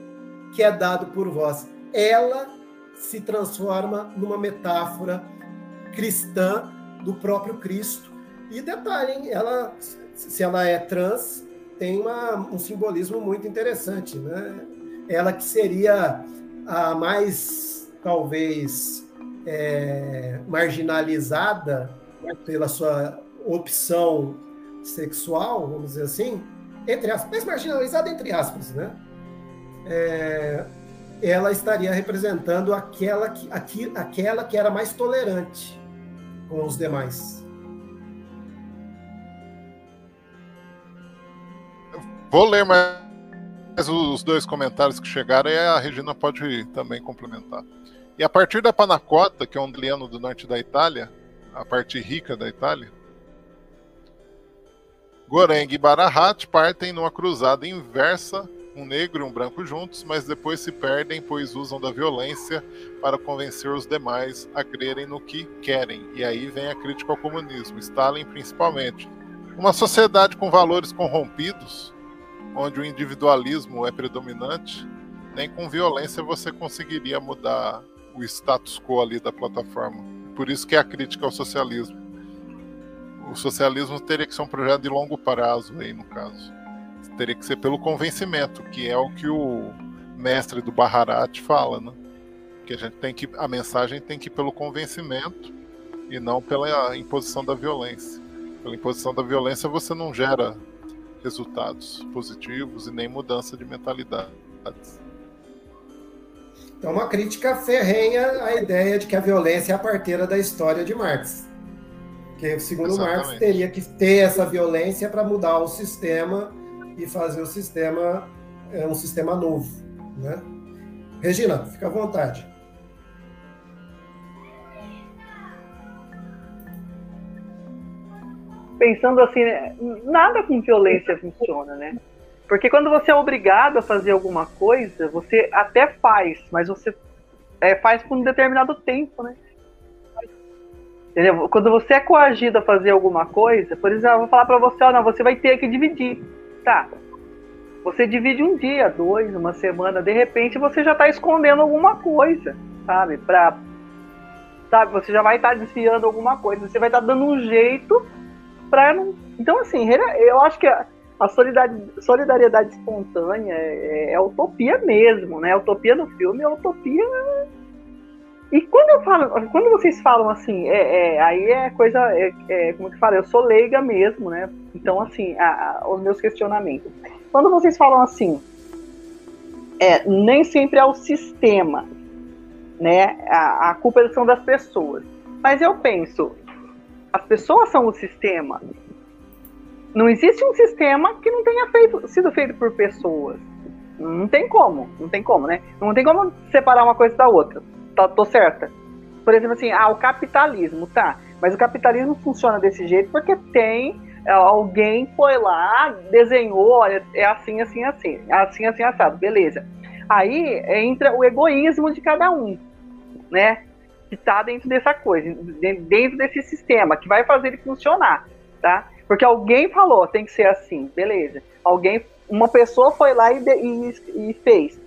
que é dado por vós. Ela se transforma numa metáfora cristã do próprio Cristo. E detalhe, ela se ela é trans, tem uma, um simbolismo muito interessante, né? Ela que seria a mais, talvez, é, marginalizada pela sua opção sexual, vamos dizer assim, entre aspas, mais marginalizada entre aspas, né? É, ela estaria representando aquela que, aqui, aquela que era mais tolerante com os demais. Vou ler mais os dois comentários que chegaram e a Regina pode também complementar. E a partir da Panacota, que é um italiano do norte da Itália, a parte rica da Itália, Goreng e Barahat partem numa cruzada inversa, um negro e um branco juntos, mas depois se perdem, pois usam da violência para convencer os demais a crerem no que querem. E aí vem a crítica ao comunismo, Stalin principalmente. Uma sociedade com valores corrompidos onde o individualismo é predominante, nem com violência você conseguiria mudar o status quo ali da plataforma. Por isso que é a crítica ao socialismo. O socialismo teria que ser um projeto de longo prazo aí, no caso. Teria que ser pelo convencimento, que é o que o mestre do Baharat fala, né? Que a gente tem que a mensagem tem que ir pelo convencimento e não pela imposição da violência. Pela imposição da violência você não gera resultados positivos e nem mudança de mentalidades. Então, uma crítica ferrenha à ideia de que a violência é a parteira da história de Marx. Que, segundo Exatamente. Marx, teria que ter essa violência para mudar o sistema e fazer o sistema é, um sistema novo. Né? Regina, fica à vontade. pensando assim, né, nada com violência funciona, né? Porque quando você é obrigado a fazer alguma coisa, você até faz, mas você é, faz por um determinado tempo, né? Entendeu? Quando você é coagido a fazer alguma coisa, por exemplo, eu vou falar para você, ó, não, você vai ter que dividir, tá? Você divide um dia, dois, uma semana, de repente você já está escondendo alguma coisa, sabe? Pra, sabe? Você já vai estar tá desfiando alguma coisa, você vai estar tá dando um jeito pra não. Então, assim, eu acho que a, solidariedade, espontânea é, é, utopia mesmo, né? A utopia no filme é utopia. E quando eu falo, quando vocês falam assim, é, é aí é coisa, é, é, como que fala, eu sou leiga mesmo, né? Então, assim, a, a, os meus questionamentos. Quando vocês falam assim, é, nem sempre é o sistema. né? A, a culpa são das pessoas. Mas eu penso, as pessoas são o sistema. Não existe um sistema que não tenha feito, sido feito por pessoas. Não tem como, não tem como, né? Não tem como separar uma coisa da outra. Tá, tô certa. Por exemplo, assim, ah, o capitalismo, tá. Mas o capitalismo funciona desse jeito porque tem é, alguém foi lá, desenhou, olha, é assim, assim, assim, assim, assim, assado, beleza. Aí entra o egoísmo de cada um, né? Que está dentro dessa coisa, dentro desse sistema, que vai fazer ele funcionar, tá? Porque alguém falou, tem que ser assim, beleza. Alguém, uma pessoa foi lá e, e, e fez.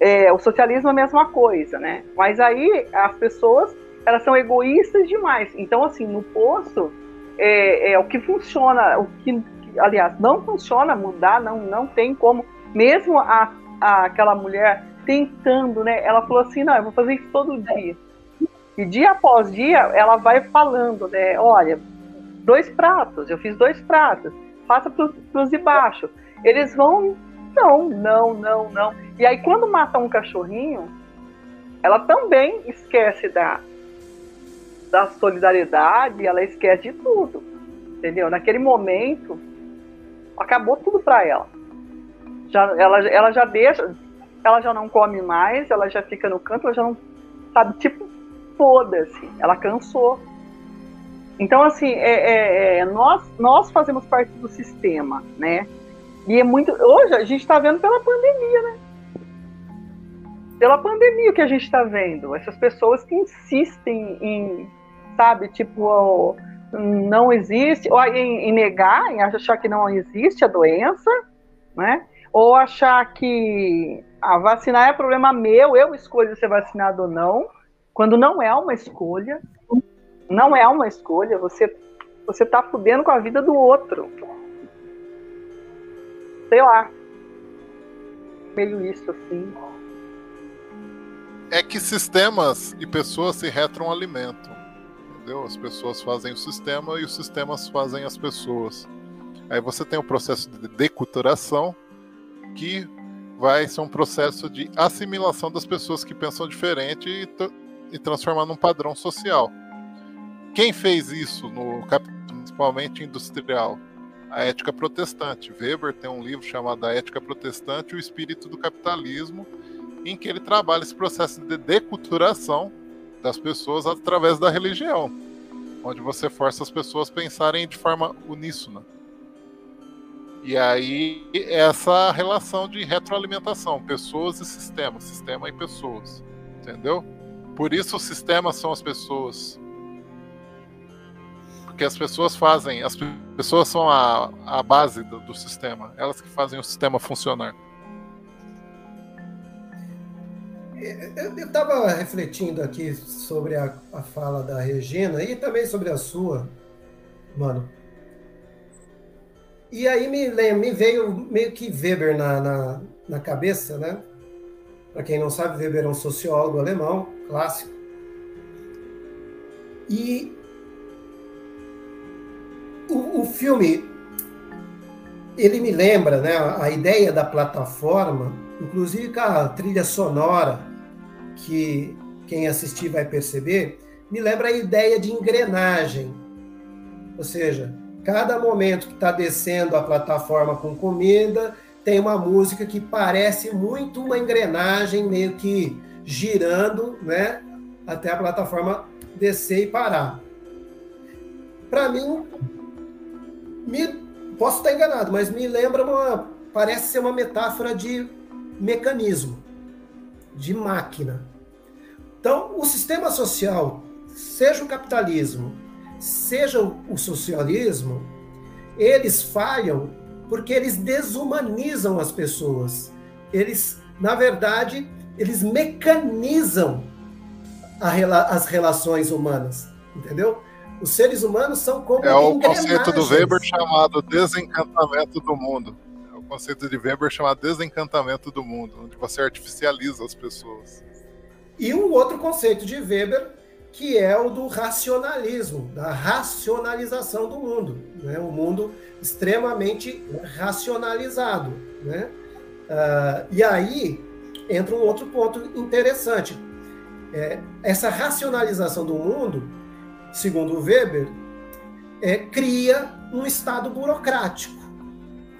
É, o socialismo é a mesma coisa, né? Mas aí as pessoas, elas são egoístas demais. Então, assim, no posto, é, é o que funciona, o que, aliás, não funciona mudar, não, não tem como. Mesmo a, a, aquela mulher tentando, né? Ela falou assim, não, eu vou fazer isso todo dia. E dia após dia, ela vai falando, né? Olha, dois pratos, eu fiz dois pratos, faça para os de baixo. Eles vão, não, não, não, não. E aí, quando mata um cachorrinho, ela também esquece da, da solidariedade, ela esquece de tudo. Entendeu? Naquele momento, acabou tudo para ela. Já, ela, ela já deixa, ela já não come mais, ela já fica no canto, ela já não sabe, tipo, foda-se, ela cansou. Então, assim, é, é, é, nós, nós fazemos parte do sistema, né? E é muito. Hoje a gente está vendo pela pandemia, né? Pela pandemia que a gente está vendo. Essas pessoas que insistem em, sabe, tipo, não existe, ou em, em negar, em achar que não existe a doença, né? Ou achar que a vacinar é problema meu, eu escolho ser vacinado ou não, quando não é uma escolha. Não é uma escolha, você você tá fudendo com a vida do outro sei lá. Meio isso, assim. É que sistemas e pessoas se retroalimentam. Entendeu? As pessoas fazem o sistema e os sistemas fazem as pessoas. Aí você tem o processo de deculturação, que vai ser um processo de assimilação das pessoas que pensam diferente e, e transformar num padrão social. Quem fez isso no capitalismo, principalmente industrial? A ética protestante. Weber tem um livro chamado A Ética Protestante e o Espírito do Capitalismo, em que ele trabalha esse processo de deculturação das pessoas através da religião, onde você força as pessoas a pensarem de forma uníssona. E aí, essa relação de retroalimentação, pessoas e sistema, sistema e pessoas, entendeu? Por isso, os sistemas são as pessoas, porque as pessoas fazem, as pessoas são a, a base do, do sistema, elas que fazem o sistema funcionar. Eu estava refletindo aqui sobre a, a, fala da Regina e também sobre a sua, mano. E aí me, me veio meio que Weber na, na, na cabeça, né? Para quem não sabe, Weber é um sociólogo alemão, clássico. E o, o filme ele me lembra né, a ideia da plataforma, inclusive com a trilha sonora, que quem assistir vai perceber, me lembra a ideia de engrenagem. Ou seja, cada momento que está descendo a plataforma com comida, tem uma música que parece muito uma engrenagem meio que girando, né, até a plataforma descer e parar. Para mim, me, posso estar enganado, mas me lembra uma. Parece ser uma metáfora de mecanismo, de máquina. Então, o sistema social, seja o capitalismo, seja o socialismo, eles falham porque eles desumanizam as pessoas. Eles, na verdade, eles mecanizam as relações humanas, entendeu? Os seres humanos são como É o conceito do Weber chamado desencantamento do mundo. É o conceito de Weber chamado desencantamento do mundo, onde você artificializa as pessoas. E um outro conceito de Weber que é o do racionalismo, da racionalização do mundo, né? O mundo extremamente racionalizado, né? Uh, e aí entra um outro ponto interessante. É, essa racionalização do mundo, segundo Weber, é, cria um estado burocrático.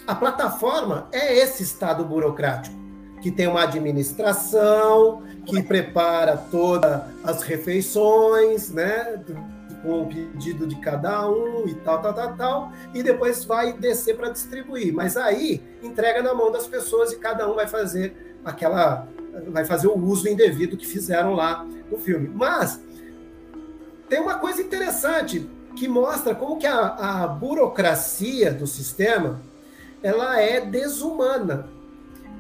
A plataforma é esse estado burocrático, que tem uma administração, que prepara todas as refeições, né? com o pedido de cada um e tal, tal, tal, tal, e depois vai descer para distribuir. Mas aí entrega na mão das pessoas e cada um vai fazer aquela, vai fazer o uso indevido que fizeram lá no filme. Mas tem uma coisa interessante que mostra como que a, a burocracia do sistema ela é desumana.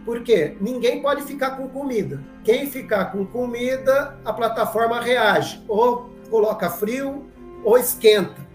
Porque ninguém pode ficar com comida. Quem ficar com comida, a plataforma reage. Ou coloca frio ou esquenta,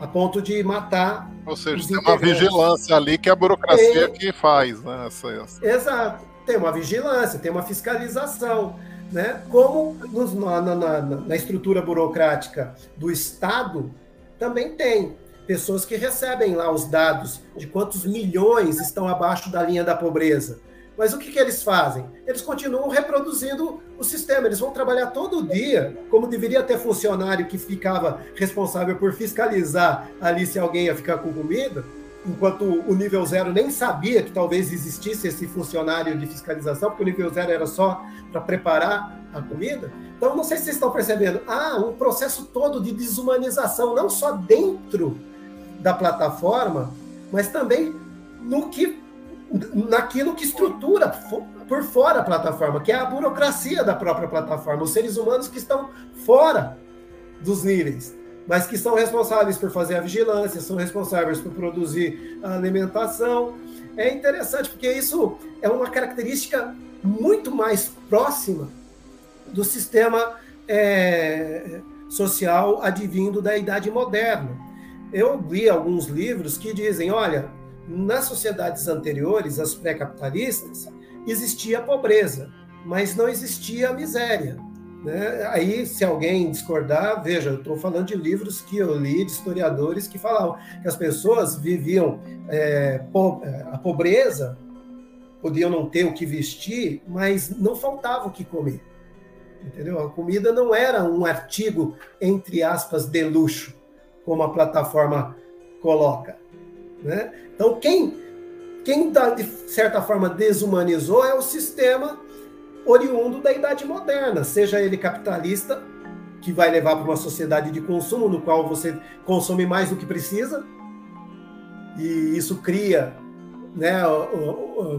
a ponto de matar. Ou seja, tem uma vigilância ali que é a burocracia tem... que faz, né? Essa, essa. Exato. Tem uma vigilância, tem uma fiscalização. Né? Como nos, na, na, na estrutura burocrática do Estado, também tem pessoas que recebem lá os dados de quantos milhões estão abaixo da linha da pobreza. Mas o que, que eles fazem? Eles continuam reproduzindo o sistema. Eles vão trabalhar todo dia, como deveria ter funcionário que ficava responsável por fiscalizar ali se alguém ia ficar com comida, enquanto o nível zero nem sabia que talvez existisse esse funcionário de fiscalização, porque o nível zero era só para preparar a comida. Então, não sei se vocês estão percebendo, há um processo todo de desumanização, não só dentro da plataforma, mas também no que naquilo que estrutura por fora a plataforma, que é a burocracia da própria plataforma, os seres humanos que estão fora dos níveis, mas que são responsáveis por fazer a vigilância, são responsáveis por produzir a alimentação. É interessante porque isso é uma característica muito mais próxima do sistema é, social advindo da Idade Moderna. Eu li alguns livros que dizem, olha, nas sociedades anteriores, as pré-capitalistas, existia pobreza, mas não existia miséria. Né? Aí, se alguém discordar, veja, eu estou falando de livros que eu li de historiadores que falavam que as pessoas viviam é, po é, a pobreza, podiam não ter o que vestir, mas não faltava o que comer. Entendeu? A comida não era um artigo, entre aspas, de luxo, como a plataforma coloca. Né? Então, quem, quem de certa forma desumanizou é o sistema oriundo da idade moderna, seja ele capitalista, que vai levar para uma sociedade de consumo no qual você consome mais do que precisa, e isso cria né,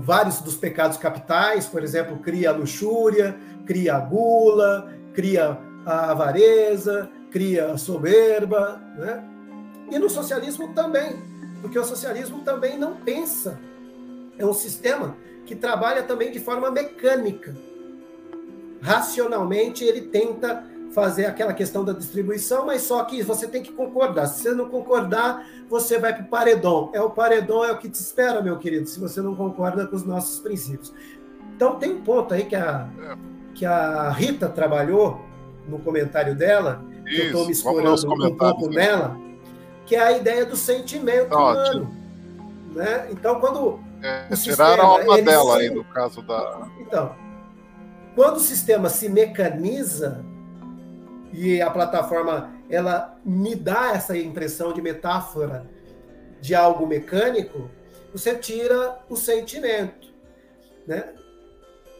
vários dos pecados capitais, por exemplo, cria a luxúria, cria a gula, cria a avareza, cria a soberba, né? E no socialismo também porque o socialismo também não pensa. É um sistema que trabalha também de forma mecânica. Racionalmente, ele tenta fazer aquela questão da distribuição, mas só que você tem que concordar. Se você não concordar, você vai para o paredão. É o paredão, é o que te espera, meu querido, se você não concorda com os nossos princípios. Então, tem um ponto aí que a, que a Rita trabalhou no comentário dela, Isso, que eu estou me escorando um pouco nela, que é a ideia do sentimento Ótimo. humano. Né? Então, quando. É, o sistema, a alma dela se... aí, no caso da. Então, quando o sistema se mecaniza e a plataforma ela me dá essa impressão de metáfora de algo mecânico, você tira o sentimento. Né?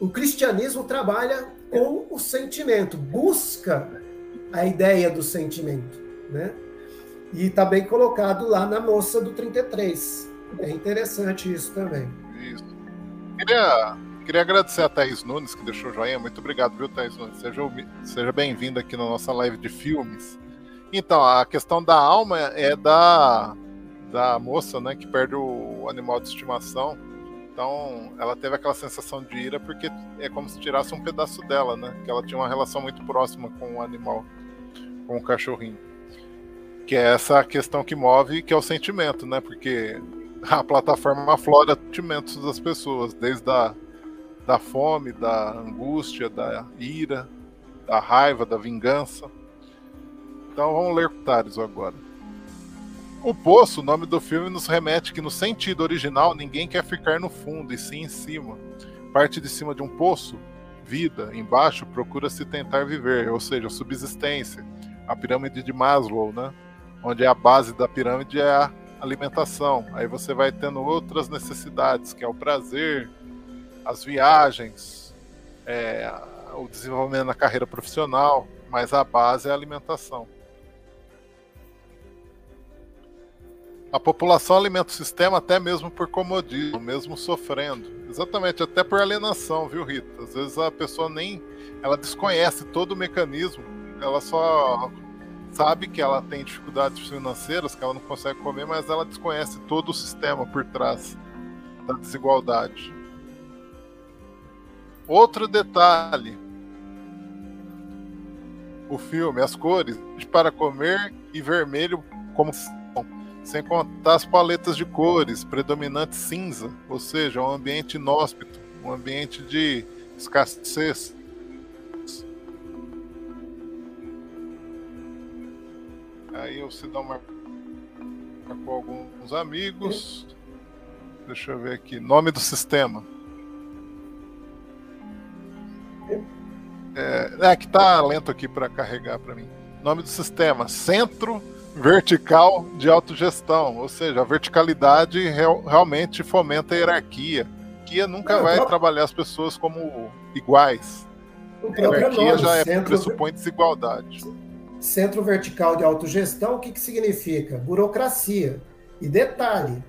O cristianismo trabalha com o sentimento, busca a ideia do sentimento. Né? E está bem colocado lá na moça do 33. É interessante isso também. Isso. Queria, queria agradecer a Thaís Nunes, que deixou o joinha. Muito obrigado, viu, Thaís Nunes? Seja, seja bem-vinda aqui na nossa live de filmes. Então, a questão da alma é da, da moça, né, que perde o animal de estimação. Então, ela teve aquela sensação de ira porque é como se tirasse um pedaço dela, né? Que ela tinha uma relação muito próxima com o animal, com o cachorrinho que é essa questão que move, que é o sentimento, né? Porque a plataforma aflora sentimentos das pessoas, desde a da fome, da angústia, da ira, da raiva, da vingança. Então vamos ler comentários agora. O Poço, o nome do filme, nos remete que no sentido original ninguém quer ficar no fundo, e sim em cima. Parte de cima de um poço vida, embaixo procura-se tentar viver, ou seja, subsistência. A pirâmide de Maslow, né? Onde a base da pirâmide é a alimentação. Aí você vai tendo outras necessidades, que é o prazer, as viagens, é, o desenvolvimento na carreira profissional, mas a base é a alimentação. A população alimenta o sistema até mesmo por comodismo, mesmo sofrendo. Exatamente, até por alienação, viu, Rita? Às vezes a pessoa nem. Ela desconhece todo o mecanismo, ela só sabe que ela tem dificuldades financeiras, que ela não consegue comer, mas ela desconhece todo o sistema por trás da desigualdade. Outro detalhe: o filme, as cores, para comer e vermelho como sem contar as paletas de cores, predominante cinza, ou seja, um ambiente inóspito, um ambiente de escassez. Aí dá uma com alguns amigos. Deixa eu ver aqui. Nome do sistema. É, é que tá lento aqui para carregar para mim. Nome do sistema: Centro vertical de autogestão, ou seja, a verticalidade real, realmente fomenta a hierarquia. A hierarquia nunca vai próprio... trabalhar as pessoas como iguais. A hierarquia nome, já é, centro... pressupõe desigualdade. Centro vertical de autogestão, o que, que significa? Burocracia. E detalhe,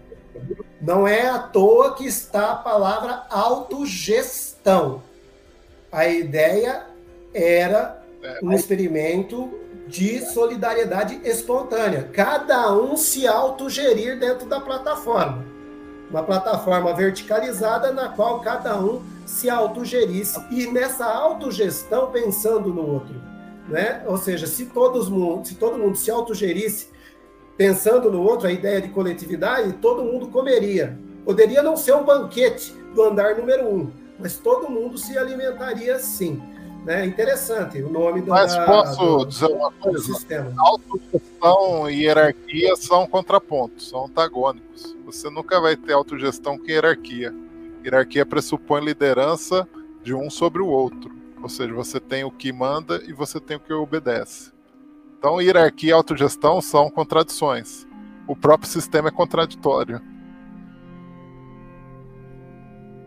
não é à toa que está a palavra autogestão. A ideia era é, um experimento de solidariedade espontânea. Cada um se autogerir dentro da plataforma. Uma plataforma verticalizada na qual cada um se autogerisse. E nessa autogestão pensando no outro. Né? Ou seja, se, todos, se todo mundo se autogerisse pensando no outro, a ideia de coletividade, todo mundo comeria. Poderia não ser um banquete do andar número um, mas todo mundo se alimentaria sim. Né? Interessante o nome do Mas posso do, dizer uma coisa? Sistema. Autogestão e hierarquia são contrapontos, são antagônicos. Você nunca vai ter autogestão com hierarquia. Hierarquia pressupõe liderança de um sobre o outro. Ou seja, você tem o que manda e você tem o que obedece. Então, hierarquia e autogestão são contradições. O próprio sistema é contraditório.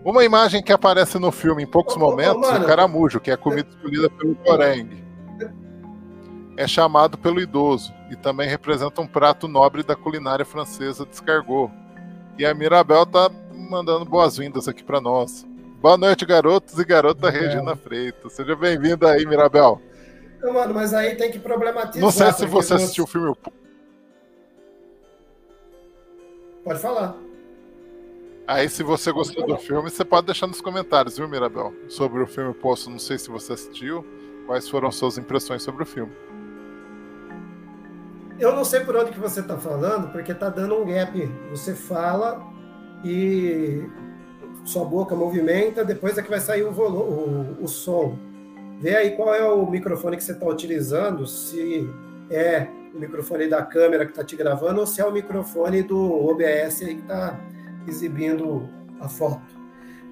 Uma imagem que aparece no filme em poucos momentos, oh, o caramujo, que é a comida escolhida pelo Goreng. É chamado pelo idoso e também representa um prato nobre da culinária francesa descargou. E a Mirabel tá mandando boas-vindas aqui para nós. Boa noite, garotos e garota é. Regina Freitas. Seja bem-vinda aí, Mirabel. Não, mano, mas aí tem que problematizar. Não sei se você assistiu o filme. Pode falar. Aí, se você gostou do filme, você pode deixar nos comentários, viu, Mirabel? Sobre o filme Poço, não sei se você assistiu. Quais foram suas impressões sobre o filme? Eu não sei por onde que você está falando, porque está dando um gap. Você fala e sua boca movimenta, depois é que vai sair o, o, o som. Vê aí qual é o microfone que você está utilizando, se é o microfone da câmera que está te gravando ou se é o microfone do OBS aí que está exibindo a foto.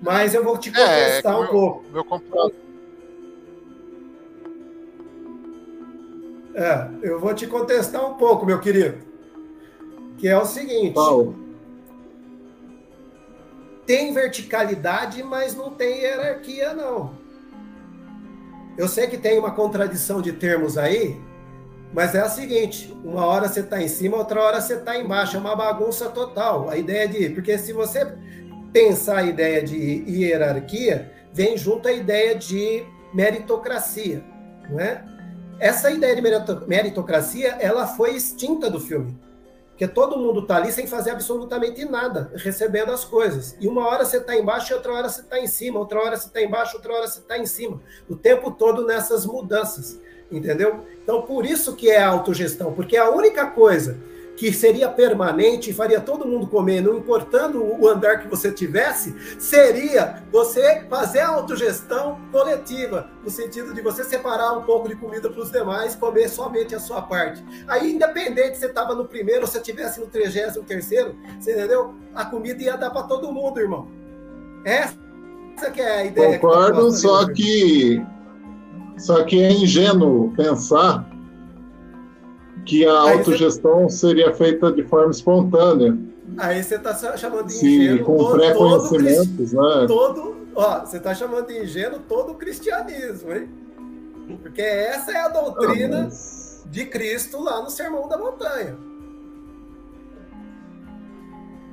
Mas eu vou te contestar é, um meu, pouco. Meu computador. É, eu vou te contestar um pouco, meu querido. Que é o seguinte. Paulo. Tem verticalidade, mas não tem hierarquia, não. Eu sei que tem uma contradição de termos aí, mas é a seguinte: uma hora você está em cima, outra hora você está embaixo. É uma bagunça total. A ideia de. Porque se você pensar a ideia de hierarquia, vem junto a ideia de meritocracia. Não é? Essa ideia de meritocracia ela foi extinta do filme. Porque todo mundo está ali sem fazer absolutamente nada, recebendo as coisas. E uma hora você está embaixo, outra hora você está em cima, outra hora você está embaixo, outra hora você está em cima. O tempo todo nessas mudanças entendeu? Então, por isso que é a autogestão, porque a única coisa que seria permanente e faria todo mundo comer, não importando o andar que você tivesse, seria você fazer a autogestão coletiva, no sentido de você separar um pouco de comida para os demais, comer somente a sua parte. Aí, independente se você estava no primeiro ou se estivesse no trigésimo terceiro, você entendeu? A comida ia dar para todo mundo, irmão. Essa que é a ideia. Concordo, que só que só que é ingênuo pensar que a Aí autogestão você... seria feita de forma espontânea. Aí você está chamando de ingênuo. Sim, com todo, pré-conhecimentos, né? Todo, ó, você está chamando de ingênuo todo o cristianismo, hein? Porque essa é a doutrina ah, mas... de Cristo lá no Sermão da Montanha.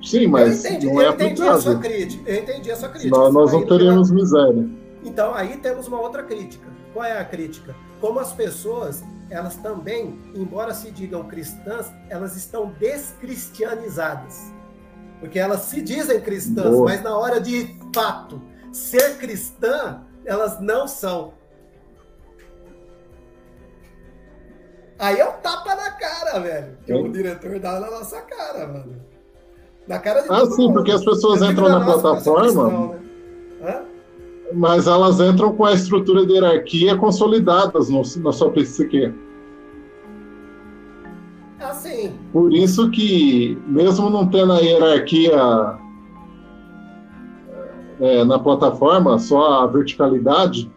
Sim, mas eu entendi, não é eu entendi a sua crítica. Eu entendi a sua crítica. Nós, nós não teríamos miséria. Então, aí temos uma outra crítica. Qual é a crítica? Como as pessoas, elas também, embora se digam cristãs, elas estão descristianizadas. Porque elas se dizem cristãs, Boa. mas na hora de fato ser cristã, elas não são. Aí é o tapa na cara, velho. Que o diretor dá na nossa cara, mano. Na cara de Ah, sim, mundo. porque as pessoas entram na plataforma. Né? Mas elas entram com a estrutura de hierarquia consolidadas no, na sua psique. Assim. Por isso que, mesmo não tendo a hierarquia é, na plataforma, só a verticalidade,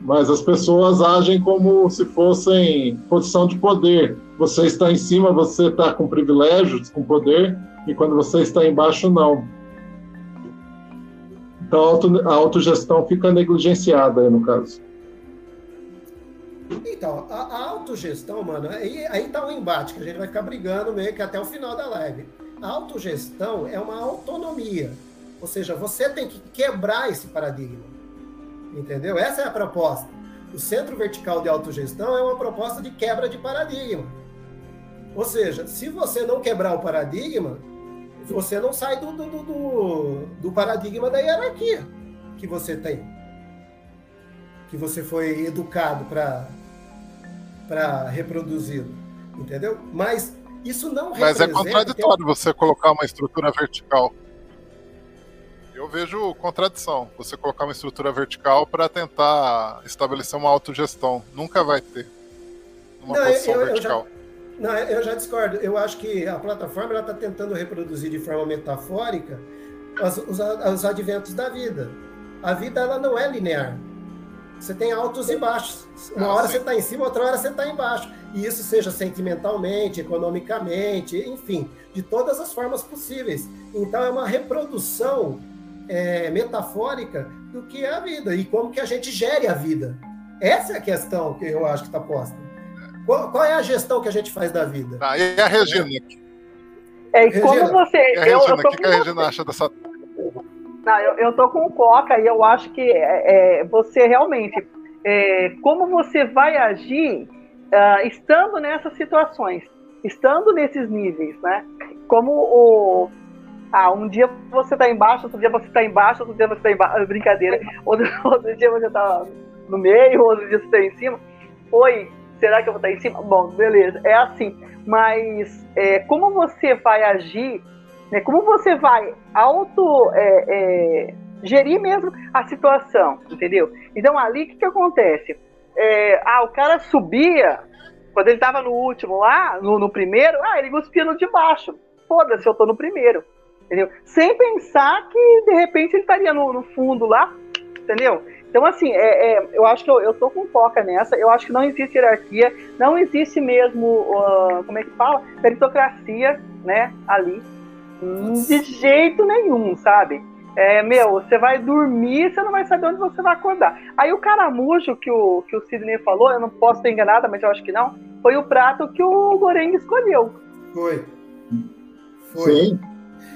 mas as pessoas agem como se fossem posição de poder. Você está em cima, você está com privilégios, com poder, e quando você está embaixo, não. Então a autogestão fica negligenciada no caso. Então, a, a autogestão, mano, aí, aí tá um embate que a gente vai ficar brigando meio que até o final da live. A autogestão é uma autonomia. Ou seja, você tem que quebrar esse paradigma. Entendeu? Essa é a proposta. O Centro Vertical de Autogestão é uma proposta de quebra de paradigma. Ou seja, se você não quebrar o paradigma, você não sai do, do, do, do paradigma da hierarquia que você tem. Que você foi educado para reproduzi-lo. Entendeu? Mas isso não Mas é contraditório você colocar uma estrutura vertical. Eu vejo contradição. Você colocar uma estrutura vertical para tentar estabelecer uma autogestão. Nunca vai ter. Uma não, posição eu, eu, vertical. Eu já não, eu já discordo. Eu acho que a plataforma está tentando reproduzir de forma metafórica os, os, os, adventos da vida. A vida ela não é linear. Você tem altos e baixos. Uma ah, hora você está em cima, outra hora você está embaixo. E isso seja sentimentalmente, economicamente, enfim, de todas as formas possíveis. Então é uma reprodução é, metafórica do que é a vida e como que a gente gere a vida. Essa é a questão que eu acho que está posta. Qual, qual, é a gestão que a gente faz da vida? Ah, e a Regina? É, e como Regina, você. E a Regina, o que, que, a Regina acha dessa. Não, eu, eu tô com o Coca e eu acho que é, é, você realmente. É, como você vai agir uh, estando nessas situações, estando nesses níveis, né? Como o. Ah, um dia você está embaixo, outro dia você está embaixo, outro dia você está embaixo. Brincadeira. Outro, *laughs* outro dia você está no meio, outro dia você está em cima. Oi, Será que eu vou estar em cima? Bom, beleza, é assim. Mas é, como você vai agir, né, como você vai auto é, é, gerir mesmo a situação, entendeu? Então ali o que, que acontece? É, ah, o cara subia, quando ele estava no último lá, no, no, primeiro, ah, ele cuspia no de baixo. Foda-se, eu tô no primeiro. Entendeu? Sem pensar que de repente ele estaria no, no fundo lá, entendeu? Então, assim, é, é, eu acho que eu, eu tô com foca nessa. Eu acho que não existe hierarquia, não existe mesmo, uh, como é que fala? Meritocracia, né, ali. De jeito nenhum, sabe? É, meu, você vai dormir, você não vai saber onde você vai acordar. Aí o caramujo que o, que o Sidney falou, eu não posso ter enganado, mas eu acho que não, foi o prato que o Goreng escolheu. Foi. Foi. Sim.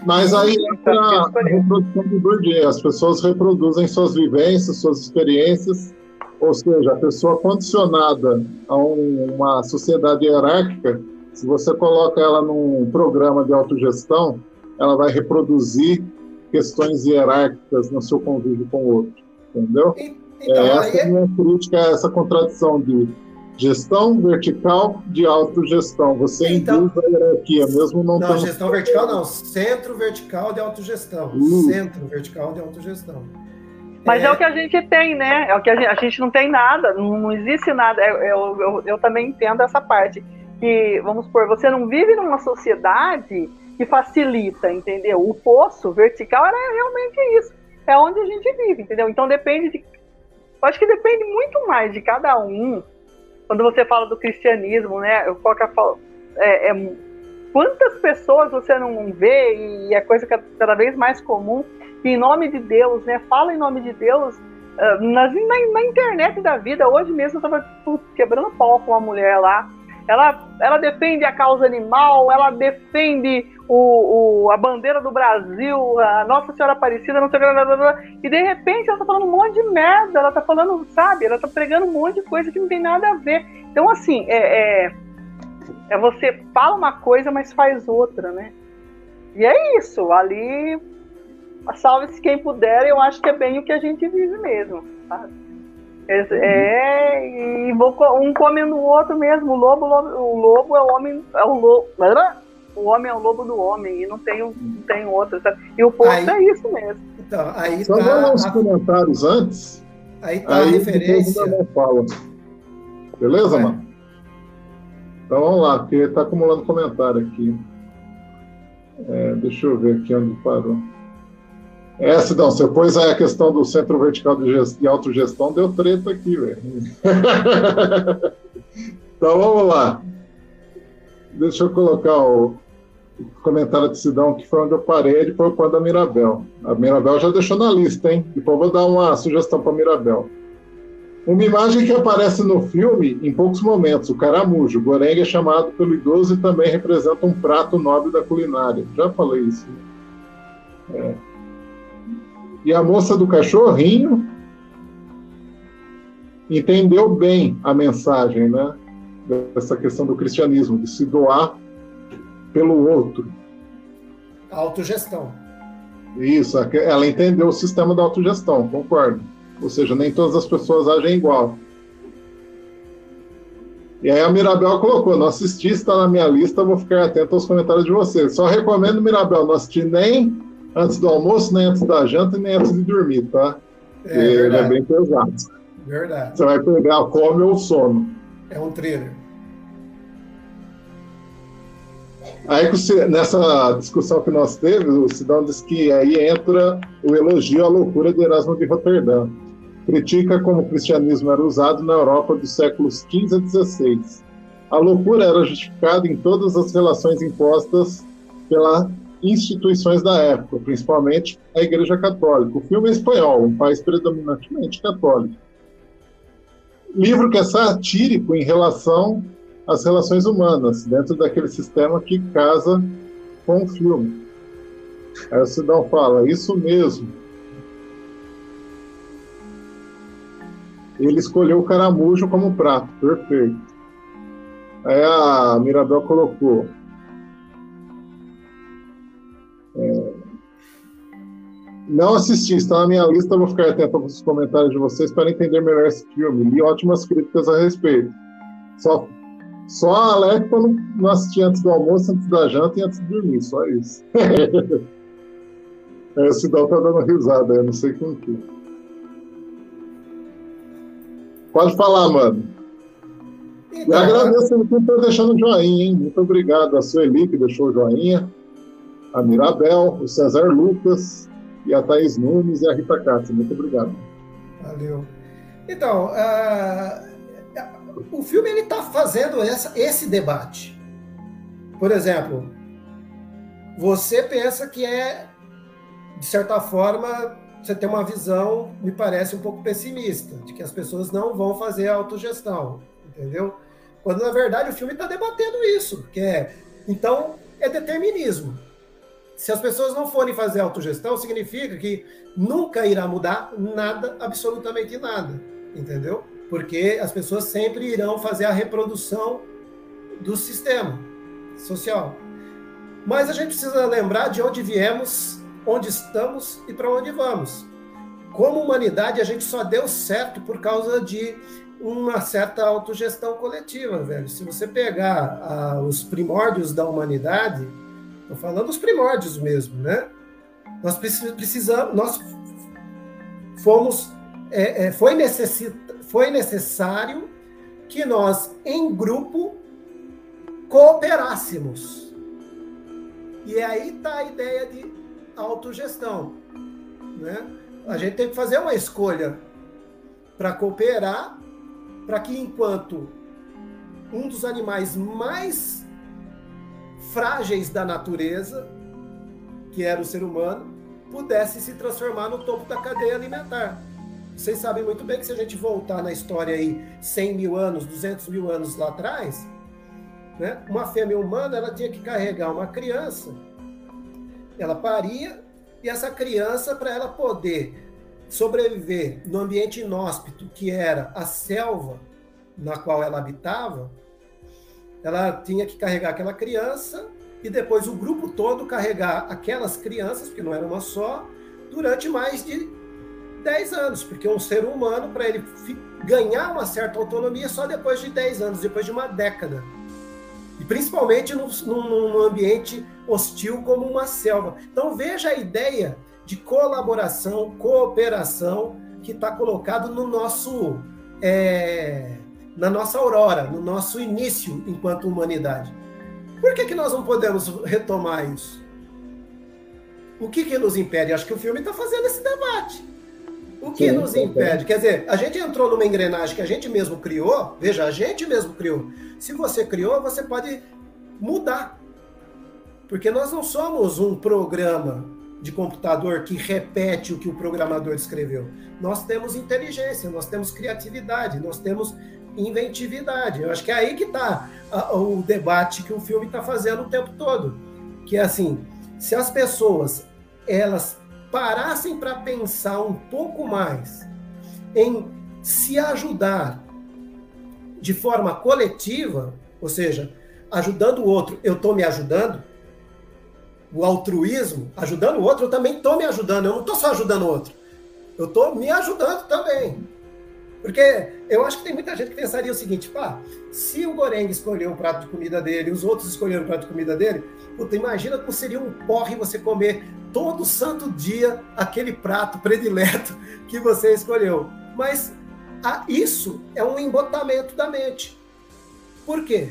Mas aí entra a reprodução do Bourdieu. As pessoas reproduzem suas vivências, suas experiências, ou seja, a pessoa condicionada a um, uma sociedade hierárquica, se você coloca ela num programa de autogestão, ela vai reproduzir questões hierárquicas no seu convívio com o outro, entendeu? Então, é, essa é a minha crítica a essa contradição de Gestão vertical de autogestão. Você então, induz a hierarquia, mesmo não Não, gestão vertical não. Centro vertical de autogestão. Uh. Centro vertical de autogestão. Mas é... é... o que a gente tem, né? É o que a gente, a gente não tem nada, não, não existe nada. Eu, eu, eu, eu, também entendo essa parte. Que, vamos supor, você não vive numa sociedade que facilita, entendeu? O poço vertical era realmente isso. é onde a gente vive, entendeu? Então depende de. Eu acho que depende muito mais de cada um. Quando você fala do cristianismo, né? Eu coloco é, é, quantas pessoas você não vê, e é coisa que é cada vez mais comum, que em nome de Deus, né? Fala em nome de Deus uh, nas, na, na, internet da vida. Hoje mesmo eu estava quebrando pau com uma mulher lá. Ela, ela defende a causa animal, ela defende o, o, a bandeira do Brasil, a Nossa Senhora Aparecida, não sei o que, e de repente ela tá falando um monte de merda, ela tá falando, sabe, ela tá pregando um monte de coisa que não tem nada a ver. Então, assim, é, é, é você fala uma coisa, mas faz outra, né? E é isso, ali salve-se quem puder, eu acho que é bem o que a gente vive mesmo, sabe? É, é e vou, um comendo o outro mesmo. O lobo, lobo, o lobo é o homem, é o lobo. O homem é o lobo do homem e não tem, não tem outro. Sabe? E o povo é isso mesmo. Então, aí Só tá, uns a... comentários antes. Aí tá aí a referência. Fala. Beleza, é. mano? Então vamos lá, porque está acumulando comentário aqui. É, deixa eu ver aqui onde parou. É, Sidão, você pôs aí a questão do centro vertical de, gest... de autogestão, deu treta aqui, velho. *laughs* então vamos lá. Deixa eu colocar o comentário de Sidão, que foi onde eu parei, depois quando a Mirabel. A Mirabel já deixou na lista, hein? Depois vou dar uma sugestão para Mirabel. Uma imagem que aparece no filme em poucos momentos, o caramujo. O gorengue é chamado pelo idoso e também representa um prato nobre da culinária. Já falei isso. É. E a moça do cachorrinho entendeu bem a mensagem, né? Dessa questão do cristianismo, de se doar pelo outro. Autogestão. Isso, ela entendeu o sistema da autogestão, concordo. Ou seja, nem todas as pessoas agem igual. E aí a Mirabel colocou, não assisti, está na minha lista, vou ficar atento aos comentários de vocês. Só recomendo, Mirabel, não assistir nem antes do almoço, nem antes da janta e nem antes de dormir, tá? É, ele é bem pesado. Verdade. Você vai pegar a fome ou o sono. É um thriller. Aí, nessa discussão que nós teve, o Sidão disse que aí entra o elogio à loucura de Erasmo de Roterdã. Critica como o cristianismo era usado na Europa dos séculos XV a XVI. A loucura era justificada em todas as relações impostas pela instituições da época, principalmente a Igreja Católica. O filme é espanhol, um país predominantemente católico. Livro que é satírico em relação às relações humanas, dentro daquele sistema que casa com o filme. Aí o Sidão fala, isso mesmo. Ele escolheu o caramujo como prato, perfeito. Aí a Mirabel colocou, é... Não assisti, está na minha lista, vou ficar atento aos comentários de vocês para entender melhor esse filme. Li ótimas críticas a respeito. Só, só alerta para não, não assistir antes do almoço, antes da janta e antes de dormir, só isso. *laughs* é, o Cidão tá dando risada, eu não sei com que. Pode falar, mano. Então, eu agradeço muito por deixando o joinha, hein? Muito obrigado. A Sueli que deixou o joinha a Mirabel, o César Lucas e a Thaís Nunes e a Rita Katz. Muito obrigado. Valeu. Então, uh, o filme ele está fazendo essa, esse debate. Por exemplo, você pensa que é, de certa forma, você tem uma visão, me parece, um pouco pessimista, de que as pessoas não vão fazer autogestão, entendeu? Quando, na verdade, o filme está debatendo isso, que é, então, é determinismo se as pessoas não forem fazer autogestão, significa que nunca irá mudar nada, absolutamente nada, entendeu? Porque as pessoas sempre irão fazer a reprodução do sistema social. Mas a gente precisa lembrar de onde viemos, onde estamos e para onde vamos. Como humanidade, a gente só deu certo por causa de uma certa autogestão coletiva, velho. Se você pegar ah, os primórdios da humanidade, Estou falando dos primórdios mesmo, né? Nós precisamos, nós fomos, é, é, foi, foi necessário que nós, em grupo, cooperássemos. E aí está a ideia de autogestão, né? a gente tem que fazer uma escolha para cooperar, para que enquanto um dos animais mais frágeis da natureza, que era o ser humano, pudesse se transformar no topo da cadeia alimentar. Vocês sabem muito bem que se a gente voltar na história aí 100 mil anos, 200 mil anos lá atrás, né, uma fêmea humana ela tinha que carregar uma criança, ela paria e essa criança para ela poder sobreviver no ambiente inóspito que era a selva na qual ela habitava, ela tinha que carregar aquela criança e depois o grupo todo carregar aquelas crianças, porque não era uma só, durante mais de 10 anos, porque um ser humano, para ele ganhar uma certa autonomia, só depois de 10 anos, depois de uma década. E principalmente num, num ambiente hostil como uma selva. Então veja a ideia de colaboração, cooperação que está colocado no nosso é, na nossa aurora, no nosso início enquanto humanidade. Por que, que nós não podemos retomar isso? O que, que nos impede? Acho que o filme está fazendo esse debate. O que Sim, nos impede? Quer dizer, a gente entrou numa engrenagem que a gente mesmo criou. Veja, a gente mesmo criou. Se você criou, você pode mudar. Porque nós não somos um programa de computador que repete o que o programador escreveu. Nós temos inteligência, nós temos criatividade, nós temos inventividade. Eu acho que é aí que está o debate que o filme está fazendo o tempo todo. Que é assim, se as pessoas elas parassem para pensar um pouco mais em se ajudar de forma coletiva, ou seja, ajudando o outro, eu estou me ajudando, o altruísmo, ajudando o outro, eu também estou me ajudando, eu não estou só ajudando o outro, eu estou me ajudando também. Porque eu acho que tem muita gente que pensaria o seguinte, pá, se o Goreng escolheu o prato de comida dele, os outros escolheram o prato de comida dele, puta, imagina como seria um porre você comer todo santo dia aquele prato predileto que você escolheu. Mas isso é um embotamento da mente. Por quê?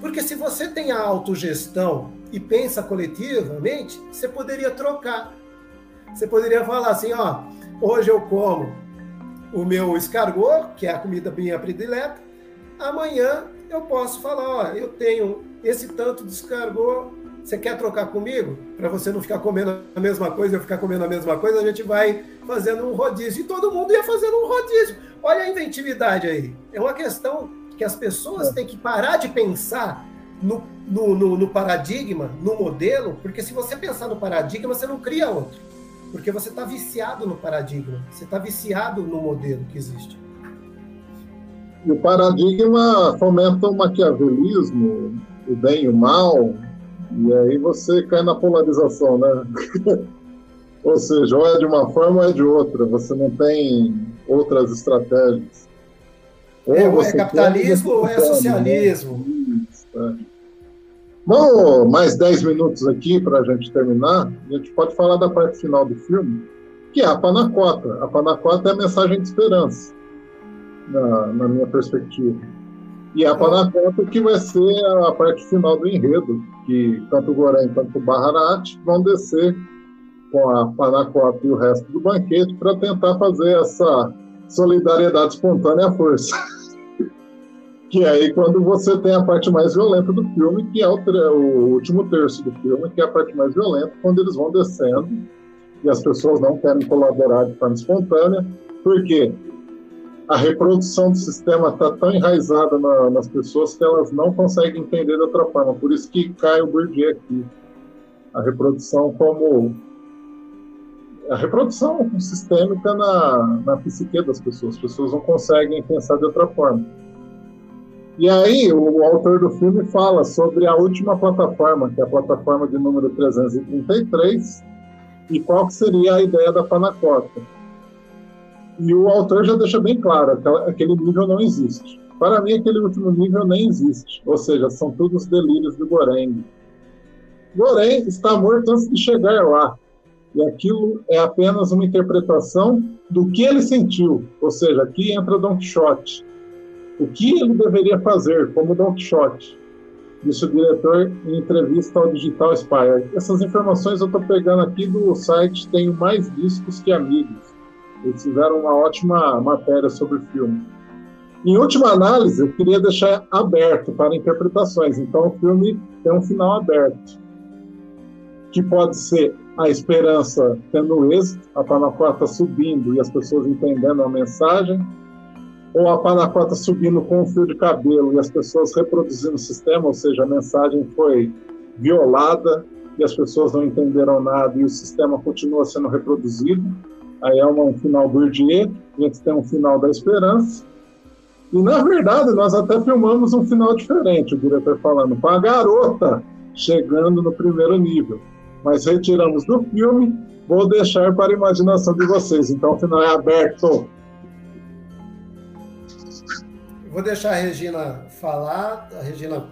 Porque se você tem a autogestão e pensa coletivamente, você poderia trocar. Você poderia falar assim, ó, hoje eu como o meu escargot, que é a comida minha predileta, amanhã eu posso falar, ó, eu tenho esse tanto de escargot, você quer trocar comigo? Para você não ficar comendo a mesma coisa, eu ficar comendo a mesma coisa, a gente vai fazendo um rodízio. E todo mundo ia fazendo um rodízio. Olha a inventividade aí. É uma questão que as pessoas têm que parar de pensar no, no, no, no paradigma, no modelo, porque se você pensar no paradigma, você não cria outro. Porque você está viciado no paradigma, você está viciado no modelo que existe. E o paradigma fomenta o maquiavelismo, o bem e o mal, e aí você cai na polarização, né? *laughs* ou seja, ou é de uma forma ou é de outra, você não tem outras estratégias. Ou é, ou é capitalismo ou é socialismo. Isso, é. Vamos mais 10 minutos aqui para a gente terminar. A gente pode falar da parte final do filme, que é a panacota. A panacota é a mensagem de esperança, na, na minha perspectiva. E a panacota que vai ser a parte final do enredo, que tanto o Gorém quanto o Baharat vão descer com a panacota e o resto do banquete para tentar fazer essa solidariedade espontânea à força. *laughs* Que aí quando você tem a parte mais violenta do filme, que é o, o, último terço do filme, que é a parte mais violenta, quando eles vão descendo e as pessoas não querem colaborar de forma espontânea, porque a reprodução do sistema está tão enraizada na, nas pessoas que elas não conseguem entender de outra forma. Por isso que cai o Bourdieu aqui. A reprodução como a reprodução sistêmica na, na psique das pessoas. As pessoas não conseguem pensar de outra forma. E aí, o autor do filme fala sobre a última plataforma, que é a plataforma de número 333, e qual seria a ideia da panacota. E o autor já deixa bem claro que aquele nível não existe. Para mim, aquele último nível nem existe. Ou seja, são todos delírios do Goreng. Goreng está morto antes de chegar lá. E aquilo é apenas uma interpretação do que ele sentiu. Ou seja, aqui entra Don Quixote o que ele deveria fazer, como Don Quixote? Disse o diretor em entrevista ao Digital Spy. Essas informações eu estou pegando aqui do site Tenho Mais Discos Que Amigos. Eles fizeram uma ótima matéria sobre o filme. Em última análise, eu queria deixar aberto para interpretações. Então, o filme tem um final aberto, que pode ser a esperança tendo êxito, a Panacota subindo e as pessoas entendendo a mensagem, ou a Panacota subindo com um fio de cabelo e as pessoas reproduzindo o sistema, ou seja, a mensagem foi violada e as pessoas não entenderam nada e o sistema continua sendo reproduzido. Aí é um final Bourdieu, a gente tem um final da esperança. E, na verdade, nós até filmamos um final diferente, o diretor falando, com a garota chegando no primeiro nível. Mas retiramos do filme, vou deixar para a imaginação de vocês. Então, o final é aberto. Vou deixar a Regina falar. A Regina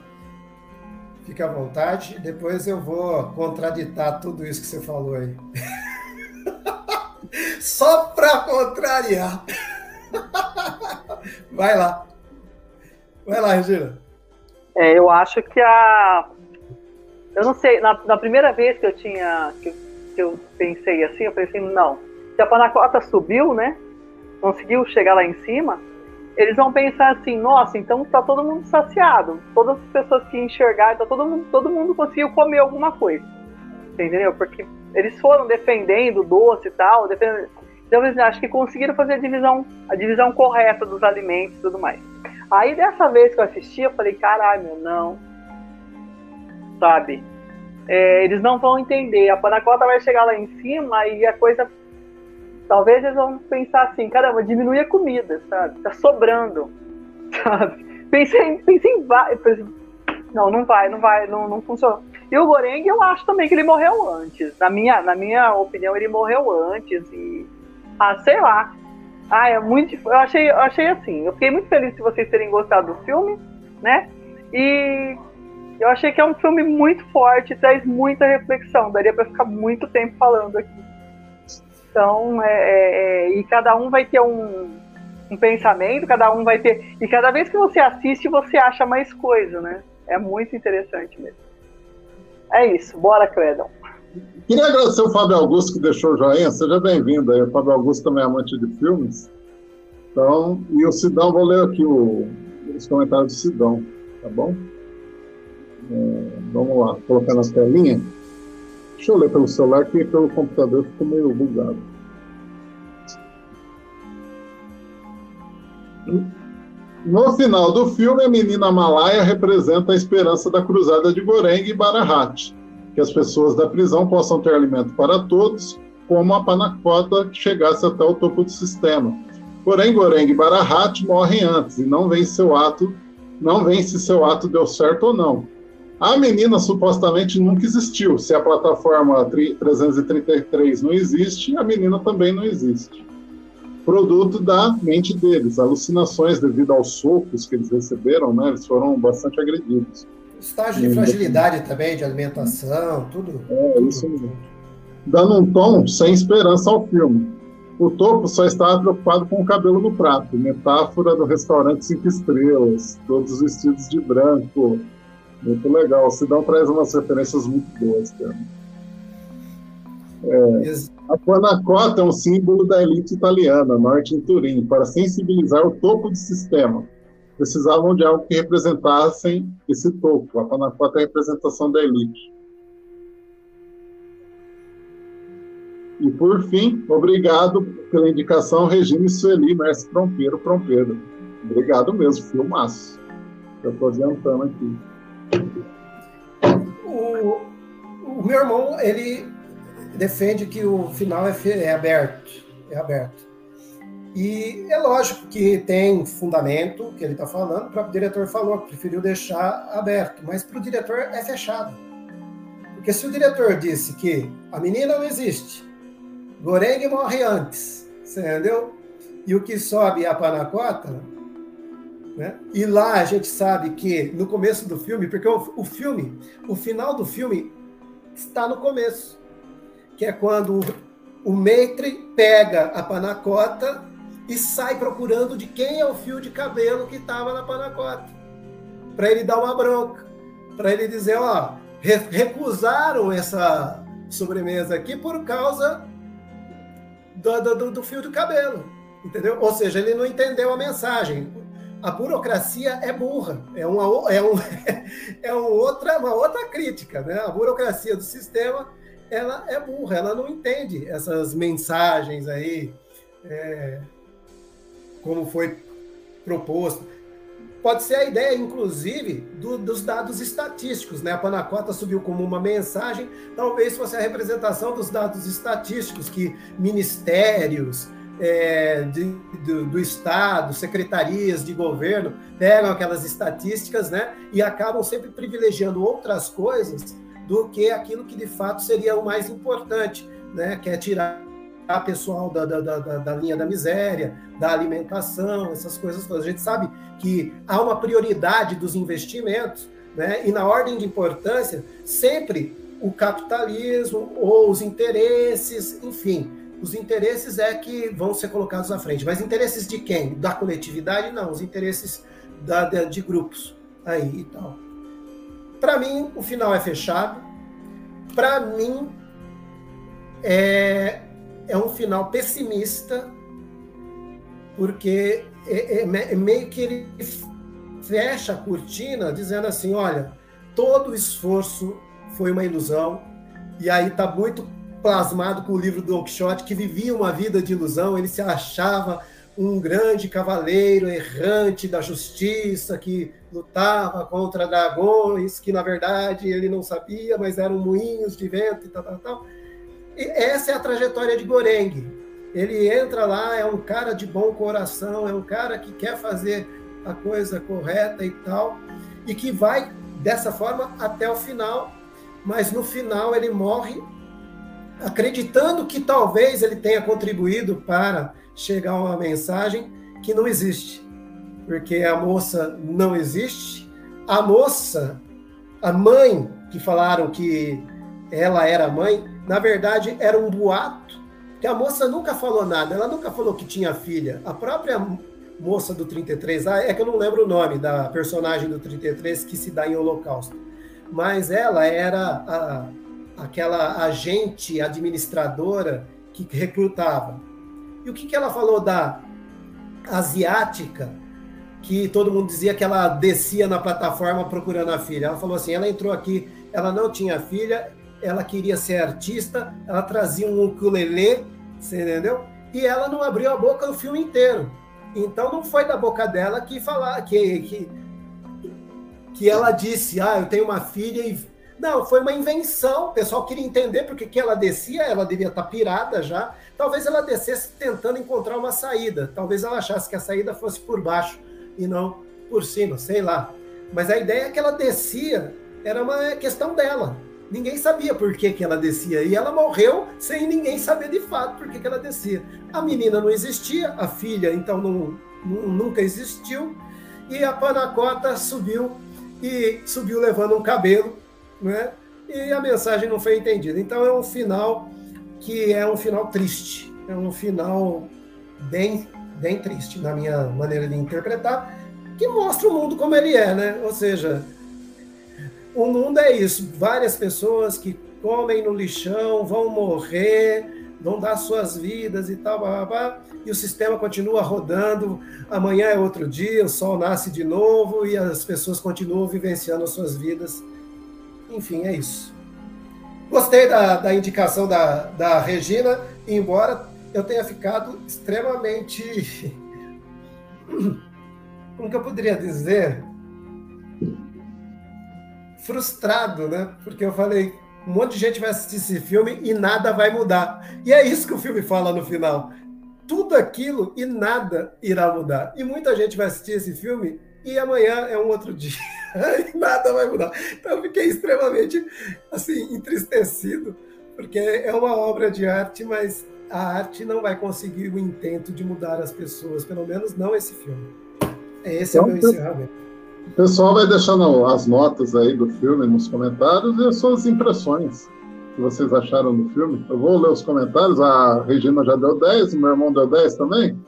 fica à vontade. Depois eu vou contraditar tudo isso que você falou aí. *laughs* Só para contrariar. *laughs* Vai lá. Vai lá, Regina. É, eu acho que a. Eu não sei, na, na primeira vez que eu tinha. Que, que, eu pensei assim, eu pensei, não. Se a panacota subiu, né? Conseguiu chegar lá em cima, eles vão pensar assim, nossa, então tá todo mundo saciado. Todas as pessoas que enxergaram, tá todo mundo, todo mundo conseguiu comer alguma coisa. Entendeu? Porque eles foram defendendo doce e tal, defendendo, então eles acho que conseguiram fazer a divisão, a divisão correta dos alimentos e tudo mais. Aí dessa vez que eu assisti, eu falei, caralho, meu, não. Sabe? É, eles não vão entender. A panacota vai chegar lá em cima e a coisa. Talvez eles vão pensar assim, caramba, diminui a comida, sabe? Tá sobrando. *laughs* Sabe? Pensei, pensei em. Não, não vai, não vai, não, não funciona. E o Goreng, eu acho também que ele morreu antes. Na minha, na minha opinião, ele morreu antes. E ah, sei lá. Ah, é muito. Eu achei, eu achei assim. Eu fiquei muito feliz de vocês terem gostado do filme, né? E eu achei que é um filme muito forte, traz muita reflexão. Daria para ficar muito tempo falando aqui. Então, é, é, é, e cada um vai ter um, um pensamento, cada um vai ter. E cada vez que você assiste, você acha mais coisa, né? É muito interessante mesmo. É isso. Bora, Cledon. Queria agradecer o Fábio Augusto que deixou o joinha. Seja bem-vindo aí. O Fábio Augusto também é amante de filmes. Então, e o Sidão, vou ler aqui o, os comentários do Sidão, tá bom? É, vamos lá, colocar na telinha. Deixa eu ler pelo celular, que pelo computador ficou meio bugado. No final do filme, a menina Malaya representa a esperança da cruzada de Goreng e Barahat que as pessoas da prisão possam ter alimento para todos, como a panacota que chegasse até o topo do sistema. Porém, Goreng e Barahat morrem antes e não vem se seu ato deu certo ou não. A menina supostamente nunca existiu. Se a plataforma 333 não existe, a menina também não existe. Produto da mente deles, alucinações devido aos socos que eles receberam, né? Eles foram bastante agredidos. Estágio de fragilidade também, de alimentação, tudo. É, tudo, isso mesmo. Dando um tom sem esperança ao filme. O topo só estava preocupado com o cabelo no prato, metáfora do restaurante cinco estrelas, todos vestidos de branco. Muito legal. O Sidão traz umas referências muito boas, cara. É, a panacota é um símbolo da elite italiana, norte em Turim, para sensibilizar o topo do sistema precisavam de algo que representassem esse topo. A Panacota é a representação da elite. E, por fim, obrigado pela indicação, Regina Sueli, mestre Prompeiro, Prompeiro. Obrigado mesmo, filmaço. Eu estou adiantando aqui. O, o, meu irmão, ele defende que o final é, é aberto. É aberto. E é lógico que tem fundamento que ele está falando, o próprio diretor falou que preferiu deixar aberto, mas para o diretor é fechado. Porque se o diretor disse que a menina não existe, Goreng morre antes, entendeu? E o que sobe é a panacota, né? E lá a gente sabe que no começo do filme, porque o, o filme, o final do filme está no começo, que é quando o, Maitre pega a panacota e sai procurando de quem é o fio de cabelo que estava na panacota. Para ele dar uma bronca. Para ele dizer, ó, recusaram essa sobremesa aqui por causa do, do, do fio do cabelo, entendeu? Ou seja, ele não entendeu a mensagem. A burocracia é burra, é uma, é um, *laughs* é um outra, uma outra crítica, né? A burocracia do sistema ela é burra, ela não entende essas mensagens aí, é, como foi proposto. Pode ser a ideia, inclusive, do, dos dados estatísticos. Né? A Panacota subiu como uma mensagem, talvez fosse a representação dos dados estatísticos que ministérios é, de, do, do, Estado, secretarias de governo pegam aquelas estatísticas né, e acabam sempre privilegiando outras coisas do que aquilo que de fato seria o mais importante, né, que é tirar a pessoal da, da, da, da, linha da miséria, da alimentação, essas coisas todas. A gente sabe que há uma prioridade dos investimentos, né? e na ordem de importância, sempre o capitalismo ou os interesses, enfim, os interesses é que vão ser colocados à frente. Mas interesses de quem? Da coletividade? Não, os interesses da, de, de grupos aí e tal. Para mim, o final é fechado. Para mim, é, é um final pessimista, porque é, é, é, meio que ele fecha a cortina dizendo assim: olha, todo o esforço foi uma ilusão, e aí está muito plasmado com o livro do Don Quixote, que vivia uma vida de ilusão, ele se achava um grande cavaleiro errante da justiça que lutava contra dragões, que na verdade ele não sabia, mas eram moinhos de vento e tal, tal, tal. E essa é a trajetória de Goreng. Ele entra lá, é um cara de bom coração, é um cara que quer fazer a coisa correta e tal, e que vai dessa forma até o final, mas no final ele morre acreditando que talvez ele tenha contribuído para chegar uma mensagem que não existe, porque a moça não existe. A moça, a mãe que falaram que ela era mãe, na verdade, era um boato, que a moça nunca falou nada, ela nunca falou que tinha filha. A própria moça do 33, ah, é que eu não lembro o nome da personagem do 33 que se dá em Holocausto, mas ela era a, aquela agente administradora que recrutava. E o que, que ela falou da asiática, que todo mundo dizia que ela descia na plataforma procurando a filha? Ela falou assim: ela entrou aqui, ela não tinha filha, ela queria ser artista, ela trazia um ukulele, você entendeu? E ela não abriu a boca o filme inteiro. Então não foi da boca dela que falar que, que, que ela disse, ah, eu tenho uma filha e não, foi uma invenção. O pessoal queria entender porque que ela descia, ela devia estar pirada já. Talvez ela descesse tentando encontrar uma saída. Talvez ela achasse que a saída fosse por baixo e não por cima, sei lá. Mas a ideia é que ela descia era uma questão dela. Ninguém sabia por que, que ela descia. E ela morreu sem ninguém saber de fato por que, que ela descia. A menina não existia, a filha, então, não, nunca existiu. E a panacota subiu e subiu levando um cabelo, né? E a mensagem não foi entendida. Então é um final que é um final triste. É um final bem, bem triste, na minha maneira de interpretar, que mostra o mundo como ele é, né? Ou seja, o mundo é isso, várias pessoas que comem no lixão, vão morrer, vão dar suas vidas e tal, blá, blá, blá, e o sistema continua rodando. Amanhã é outro dia, o sol nasce de novo e as pessoas continuam vivenciando as suas vidas. Enfim, é isso. Gostei da, da indicação da, da Regina, embora eu tenha ficado extremamente. *laughs* Como que eu poderia dizer? frustrado, né? Porque eu falei, um monte de gente vai assistir esse filme e nada vai mudar. E é isso que o filme fala no final. Tudo aquilo e nada irá mudar. E muita gente vai assistir esse filme e amanhã é um outro *laughs* dia. *laughs* nada vai mudar. Então eu fiquei extremamente assim entristecido, porque é uma obra de arte, mas a arte não vai conseguir o intento de mudar as pessoas, pelo menos não esse filme. Esse então, é o meu encerramento. O pessoal vai deixando as notas aí do filme nos comentários e as suas impressões que vocês acharam do filme. Eu vou ler os comentários. A Regina já deu 10, o meu irmão deu 10 também.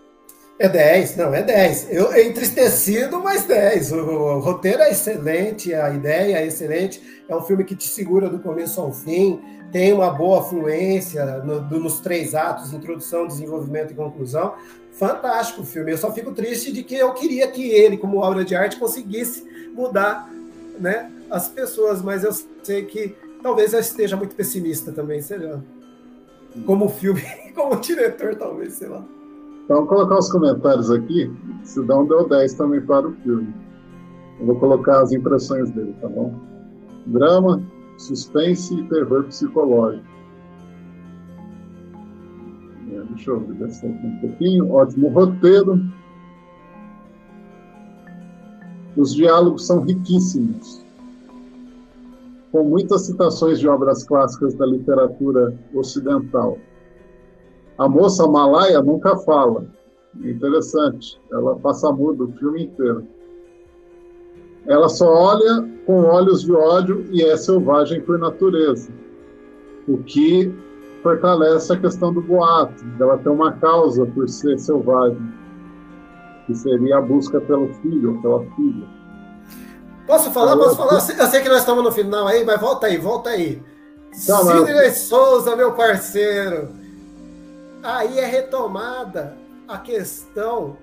É 10, não, é 10. Eu entristecido, mas 10. O, o, roteiro é excelente, a ideia é excelente. É um filme que te segura do começo ao fim, tem uma boa fluência no, nos três atos, introdução, desenvolvimento e conclusão. Fantástico o filme. Eu só fico triste de que eu queria que ele, como obra de arte, conseguisse mudar né, as pessoas, mas eu sei que talvez eu esteja muito pessimista também, sei lá. Como filme, *laughs* como diretor, talvez, sei lá. Então, colocar os comentários aqui. Sidão deu 10 também para o filme. Eu vou colocar as impressões dele, tá bom? Drama, suspense e terror psicológico. É, deixa eu ver aqui um pouquinho. Ótimo roteiro. Os diálogos são riquíssimos, com muitas citações de obras clássicas da literatura ocidental. A moça malaia nunca fala. Interessante. Ela passa mudo o filme inteiro. Ela só olha com olhos de ódio e é selvagem por natureza. O que fortalece a questão do boato, ela tem uma causa por ser selvagem, que seria a busca pelo filho pela filha. Posso falar? Posso falar? Eu sei que nós estamos no final aí, mas volta aí, volta aí. Não, Sidney. Souza, meu parceiro aí é retomada a questão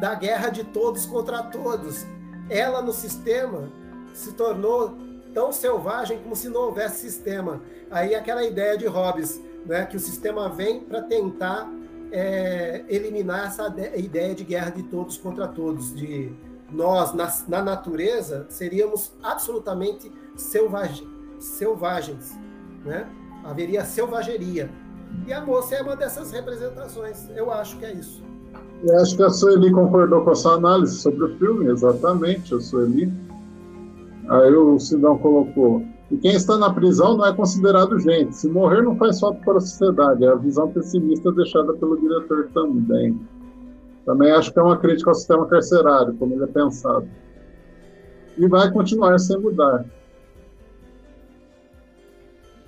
da guerra de todos contra todos. Ela no sistema se tornou tão selvagem como se não houvesse sistema. Aí aquela ideia de Hobbes, né, que o sistema vem para tentar é, eliminar essa ideia de guerra de todos contra todos, de nós na, na natureza seríamos absolutamente selvagens, né? Haveria selvageria. E a moça é uma dessas representações. Eu acho que é isso. Eu acho que a Sueli concordou com a sua análise sobre o filme, exatamente, a Sueli. Aí o Sidão colocou: e quem está na prisão não é considerado gente. Se morrer, não faz falta para a sociedade. É a visão pessimista deixada pelo diretor também. Também acho que é uma crítica ao sistema carcerário, como ele é pensado. E vai continuar sem mudar.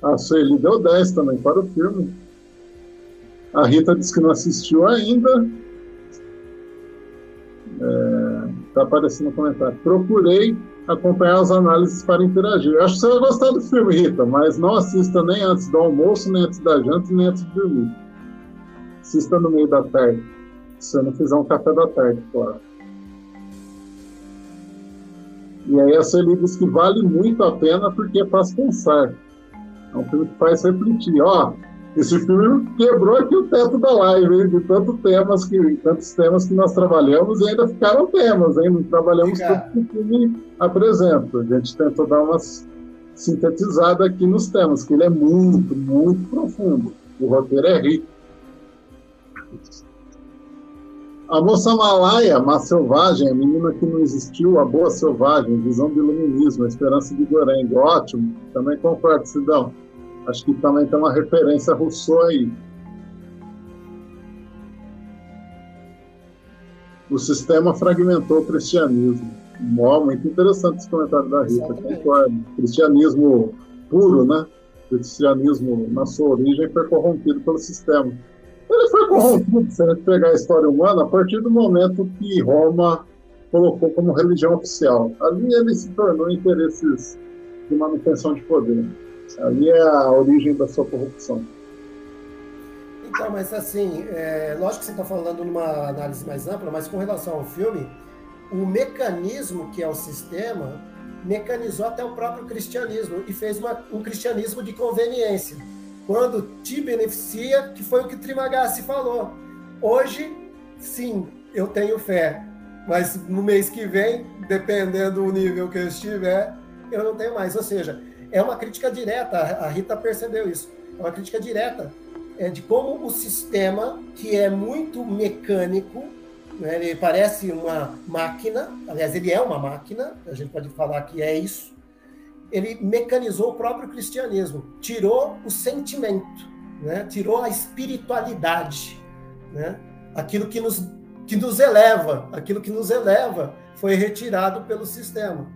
A Sueli deu 10 também para o filme. A Rita disse que não assistiu ainda. Está é, aparecendo no comentário. Procurei acompanhar as análises para interagir. acho que você vai gostar do filme, Rita, mas não assista nem antes do almoço, nem antes da janta, nem antes de dormir. Assista no meio da tarde. Se você não fizer um café da tarde, claro. E aí a Sueli diz que vale muito a pena porque faz pensar. É um filme que faz refletir. Ó, esse filme quebrou aqui o teto da live, hein? de tantos temas que, tantos temas que nós trabalhamos e ainda ficaram temas, hein? Não trabalhamos Fica. tudo que o filme apresenta. A gente tentou dar uma sintetizada aqui nos temas, que ele é muito, muito profundo. O roteiro é rico. A moça malaia, má selvagem, a menina que não existiu, a boa selvagem, visão de iluminismo, a esperança de Gorengue. Ótimo, também concordo, Sidão. Acho que também tem uma referência Rousseau aí. O sistema fragmentou o cristianismo. muito interessante esse comentário da Rita, concordo. Cristianismo puro, né? O cristianismo, na sua origem, foi corrompido pelo sistema. Ele foi corrompido, se a gente pegar a história humana, a partir do momento que Roma colocou como religião oficial. Ali ele se tornou interesses de manutenção de poder. Ali é a origem da sua corrupção. Então, mas assim, é, lógico que você está falando numa análise mais ampla, mas com relação ao filme, o mecanismo que é o sistema mecanizou até o próprio cristianismo e fez uma, um cristianismo de conveniência. Quando te beneficia, que foi o que Trimagassi falou. Hoje, sim, eu tenho fé, mas no mês que vem, dependendo do nível que eu estiver, eu não tenho mais. Ou seja, é uma crítica direta, a Rita percebeu isso, é uma crítica direta é, de como o sistema, que é muito mecânico, né, ele parece uma máquina, aliás, ele é uma máquina, a gente pode falar que é isso, ele mecanizou o próprio cristianismo, tirou o sentimento, né, tirou a espiritualidade, né, aquilo que nos, que nos eleva, aquilo que nos eleva foi retirado pelo sistema.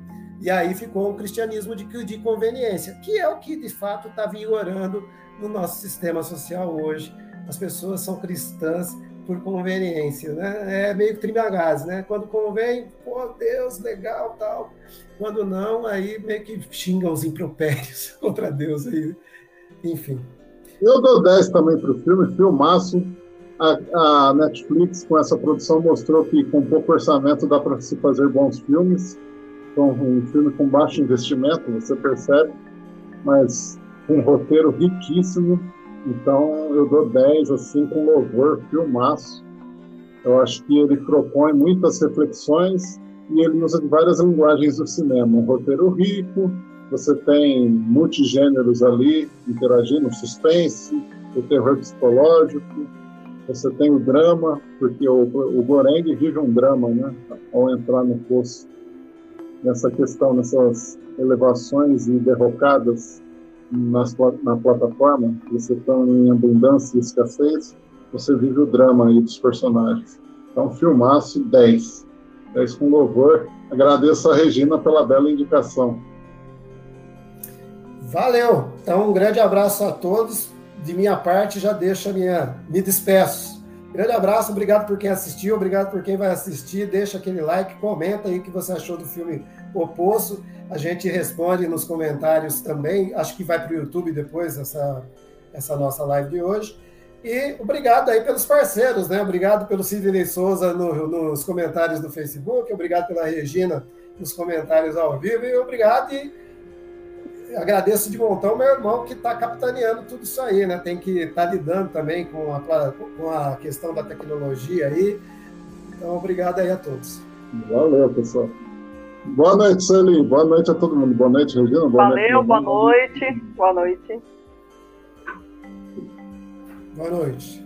E aí ficou um cristianismo de, de conveniência, que é o que de fato está vigorando no nosso sistema social hoje. As pessoas são cristãs por conveniência, né? É meio trimagás, né? Quando convém, pô, Deus, legal, tal. Quando não, aí meio que xingam os impropérios *laughs* contra Deus aí. Enfim. Eu dou 10 também para o filme, filmaço. A, a, Netflix, com essa produção, mostrou que com pouco orçamento dá para se fazer bons filmes. Então, um filme com baixo investimento, você percebe, mas um roteiro riquíssimo. Então, eu dou 10, assim, com louvor, filmaço. Eu acho que ele propõe muitas reflexões e ele usa várias linguagens do cinema. Um roteiro rico, você tem multigêneros ali interagindo, suspense, o terror psicológico, você tem o drama, porque o, o Goreng vive um drama, né? Ao entrar no poço. Nessa questão, nessas elevações e derrocadas nas, na plataforma, você está em abundância e escassez, você vive o drama aí dos personagens. Então, filmaço 10. 10 com louvor. Agradeço a Regina pela bela indicação. Valeu! Então, um grande abraço a todos. De minha parte, já deixo a minha. Me despeço. Grande abraço, obrigado por quem assistiu, obrigado por quem vai assistir. Deixa aquele like, comenta aí o que você achou do filme O Poço. A gente responde nos comentários também. Acho que vai para o YouTube depois essa, essa nossa live de hoje. E obrigado aí pelos parceiros, né? Obrigado pelo Sidney Souza no, nos comentários do Facebook, obrigado pela Regina nos comentários ao vivo, e obrigado. E agradeço de montão meu irmão que está capitaneando tudo isso aí, né? Tem que estar tá lidando também com a, com a questão da tecnologia aí. Então, obrigado aí a todos. Valeu, pessoal. Boa noite, Sueli. Boa noite a todo mundo. Boa noite, Regina. Boa Valeu, noite, boa noite. Boa noite. Boa noite.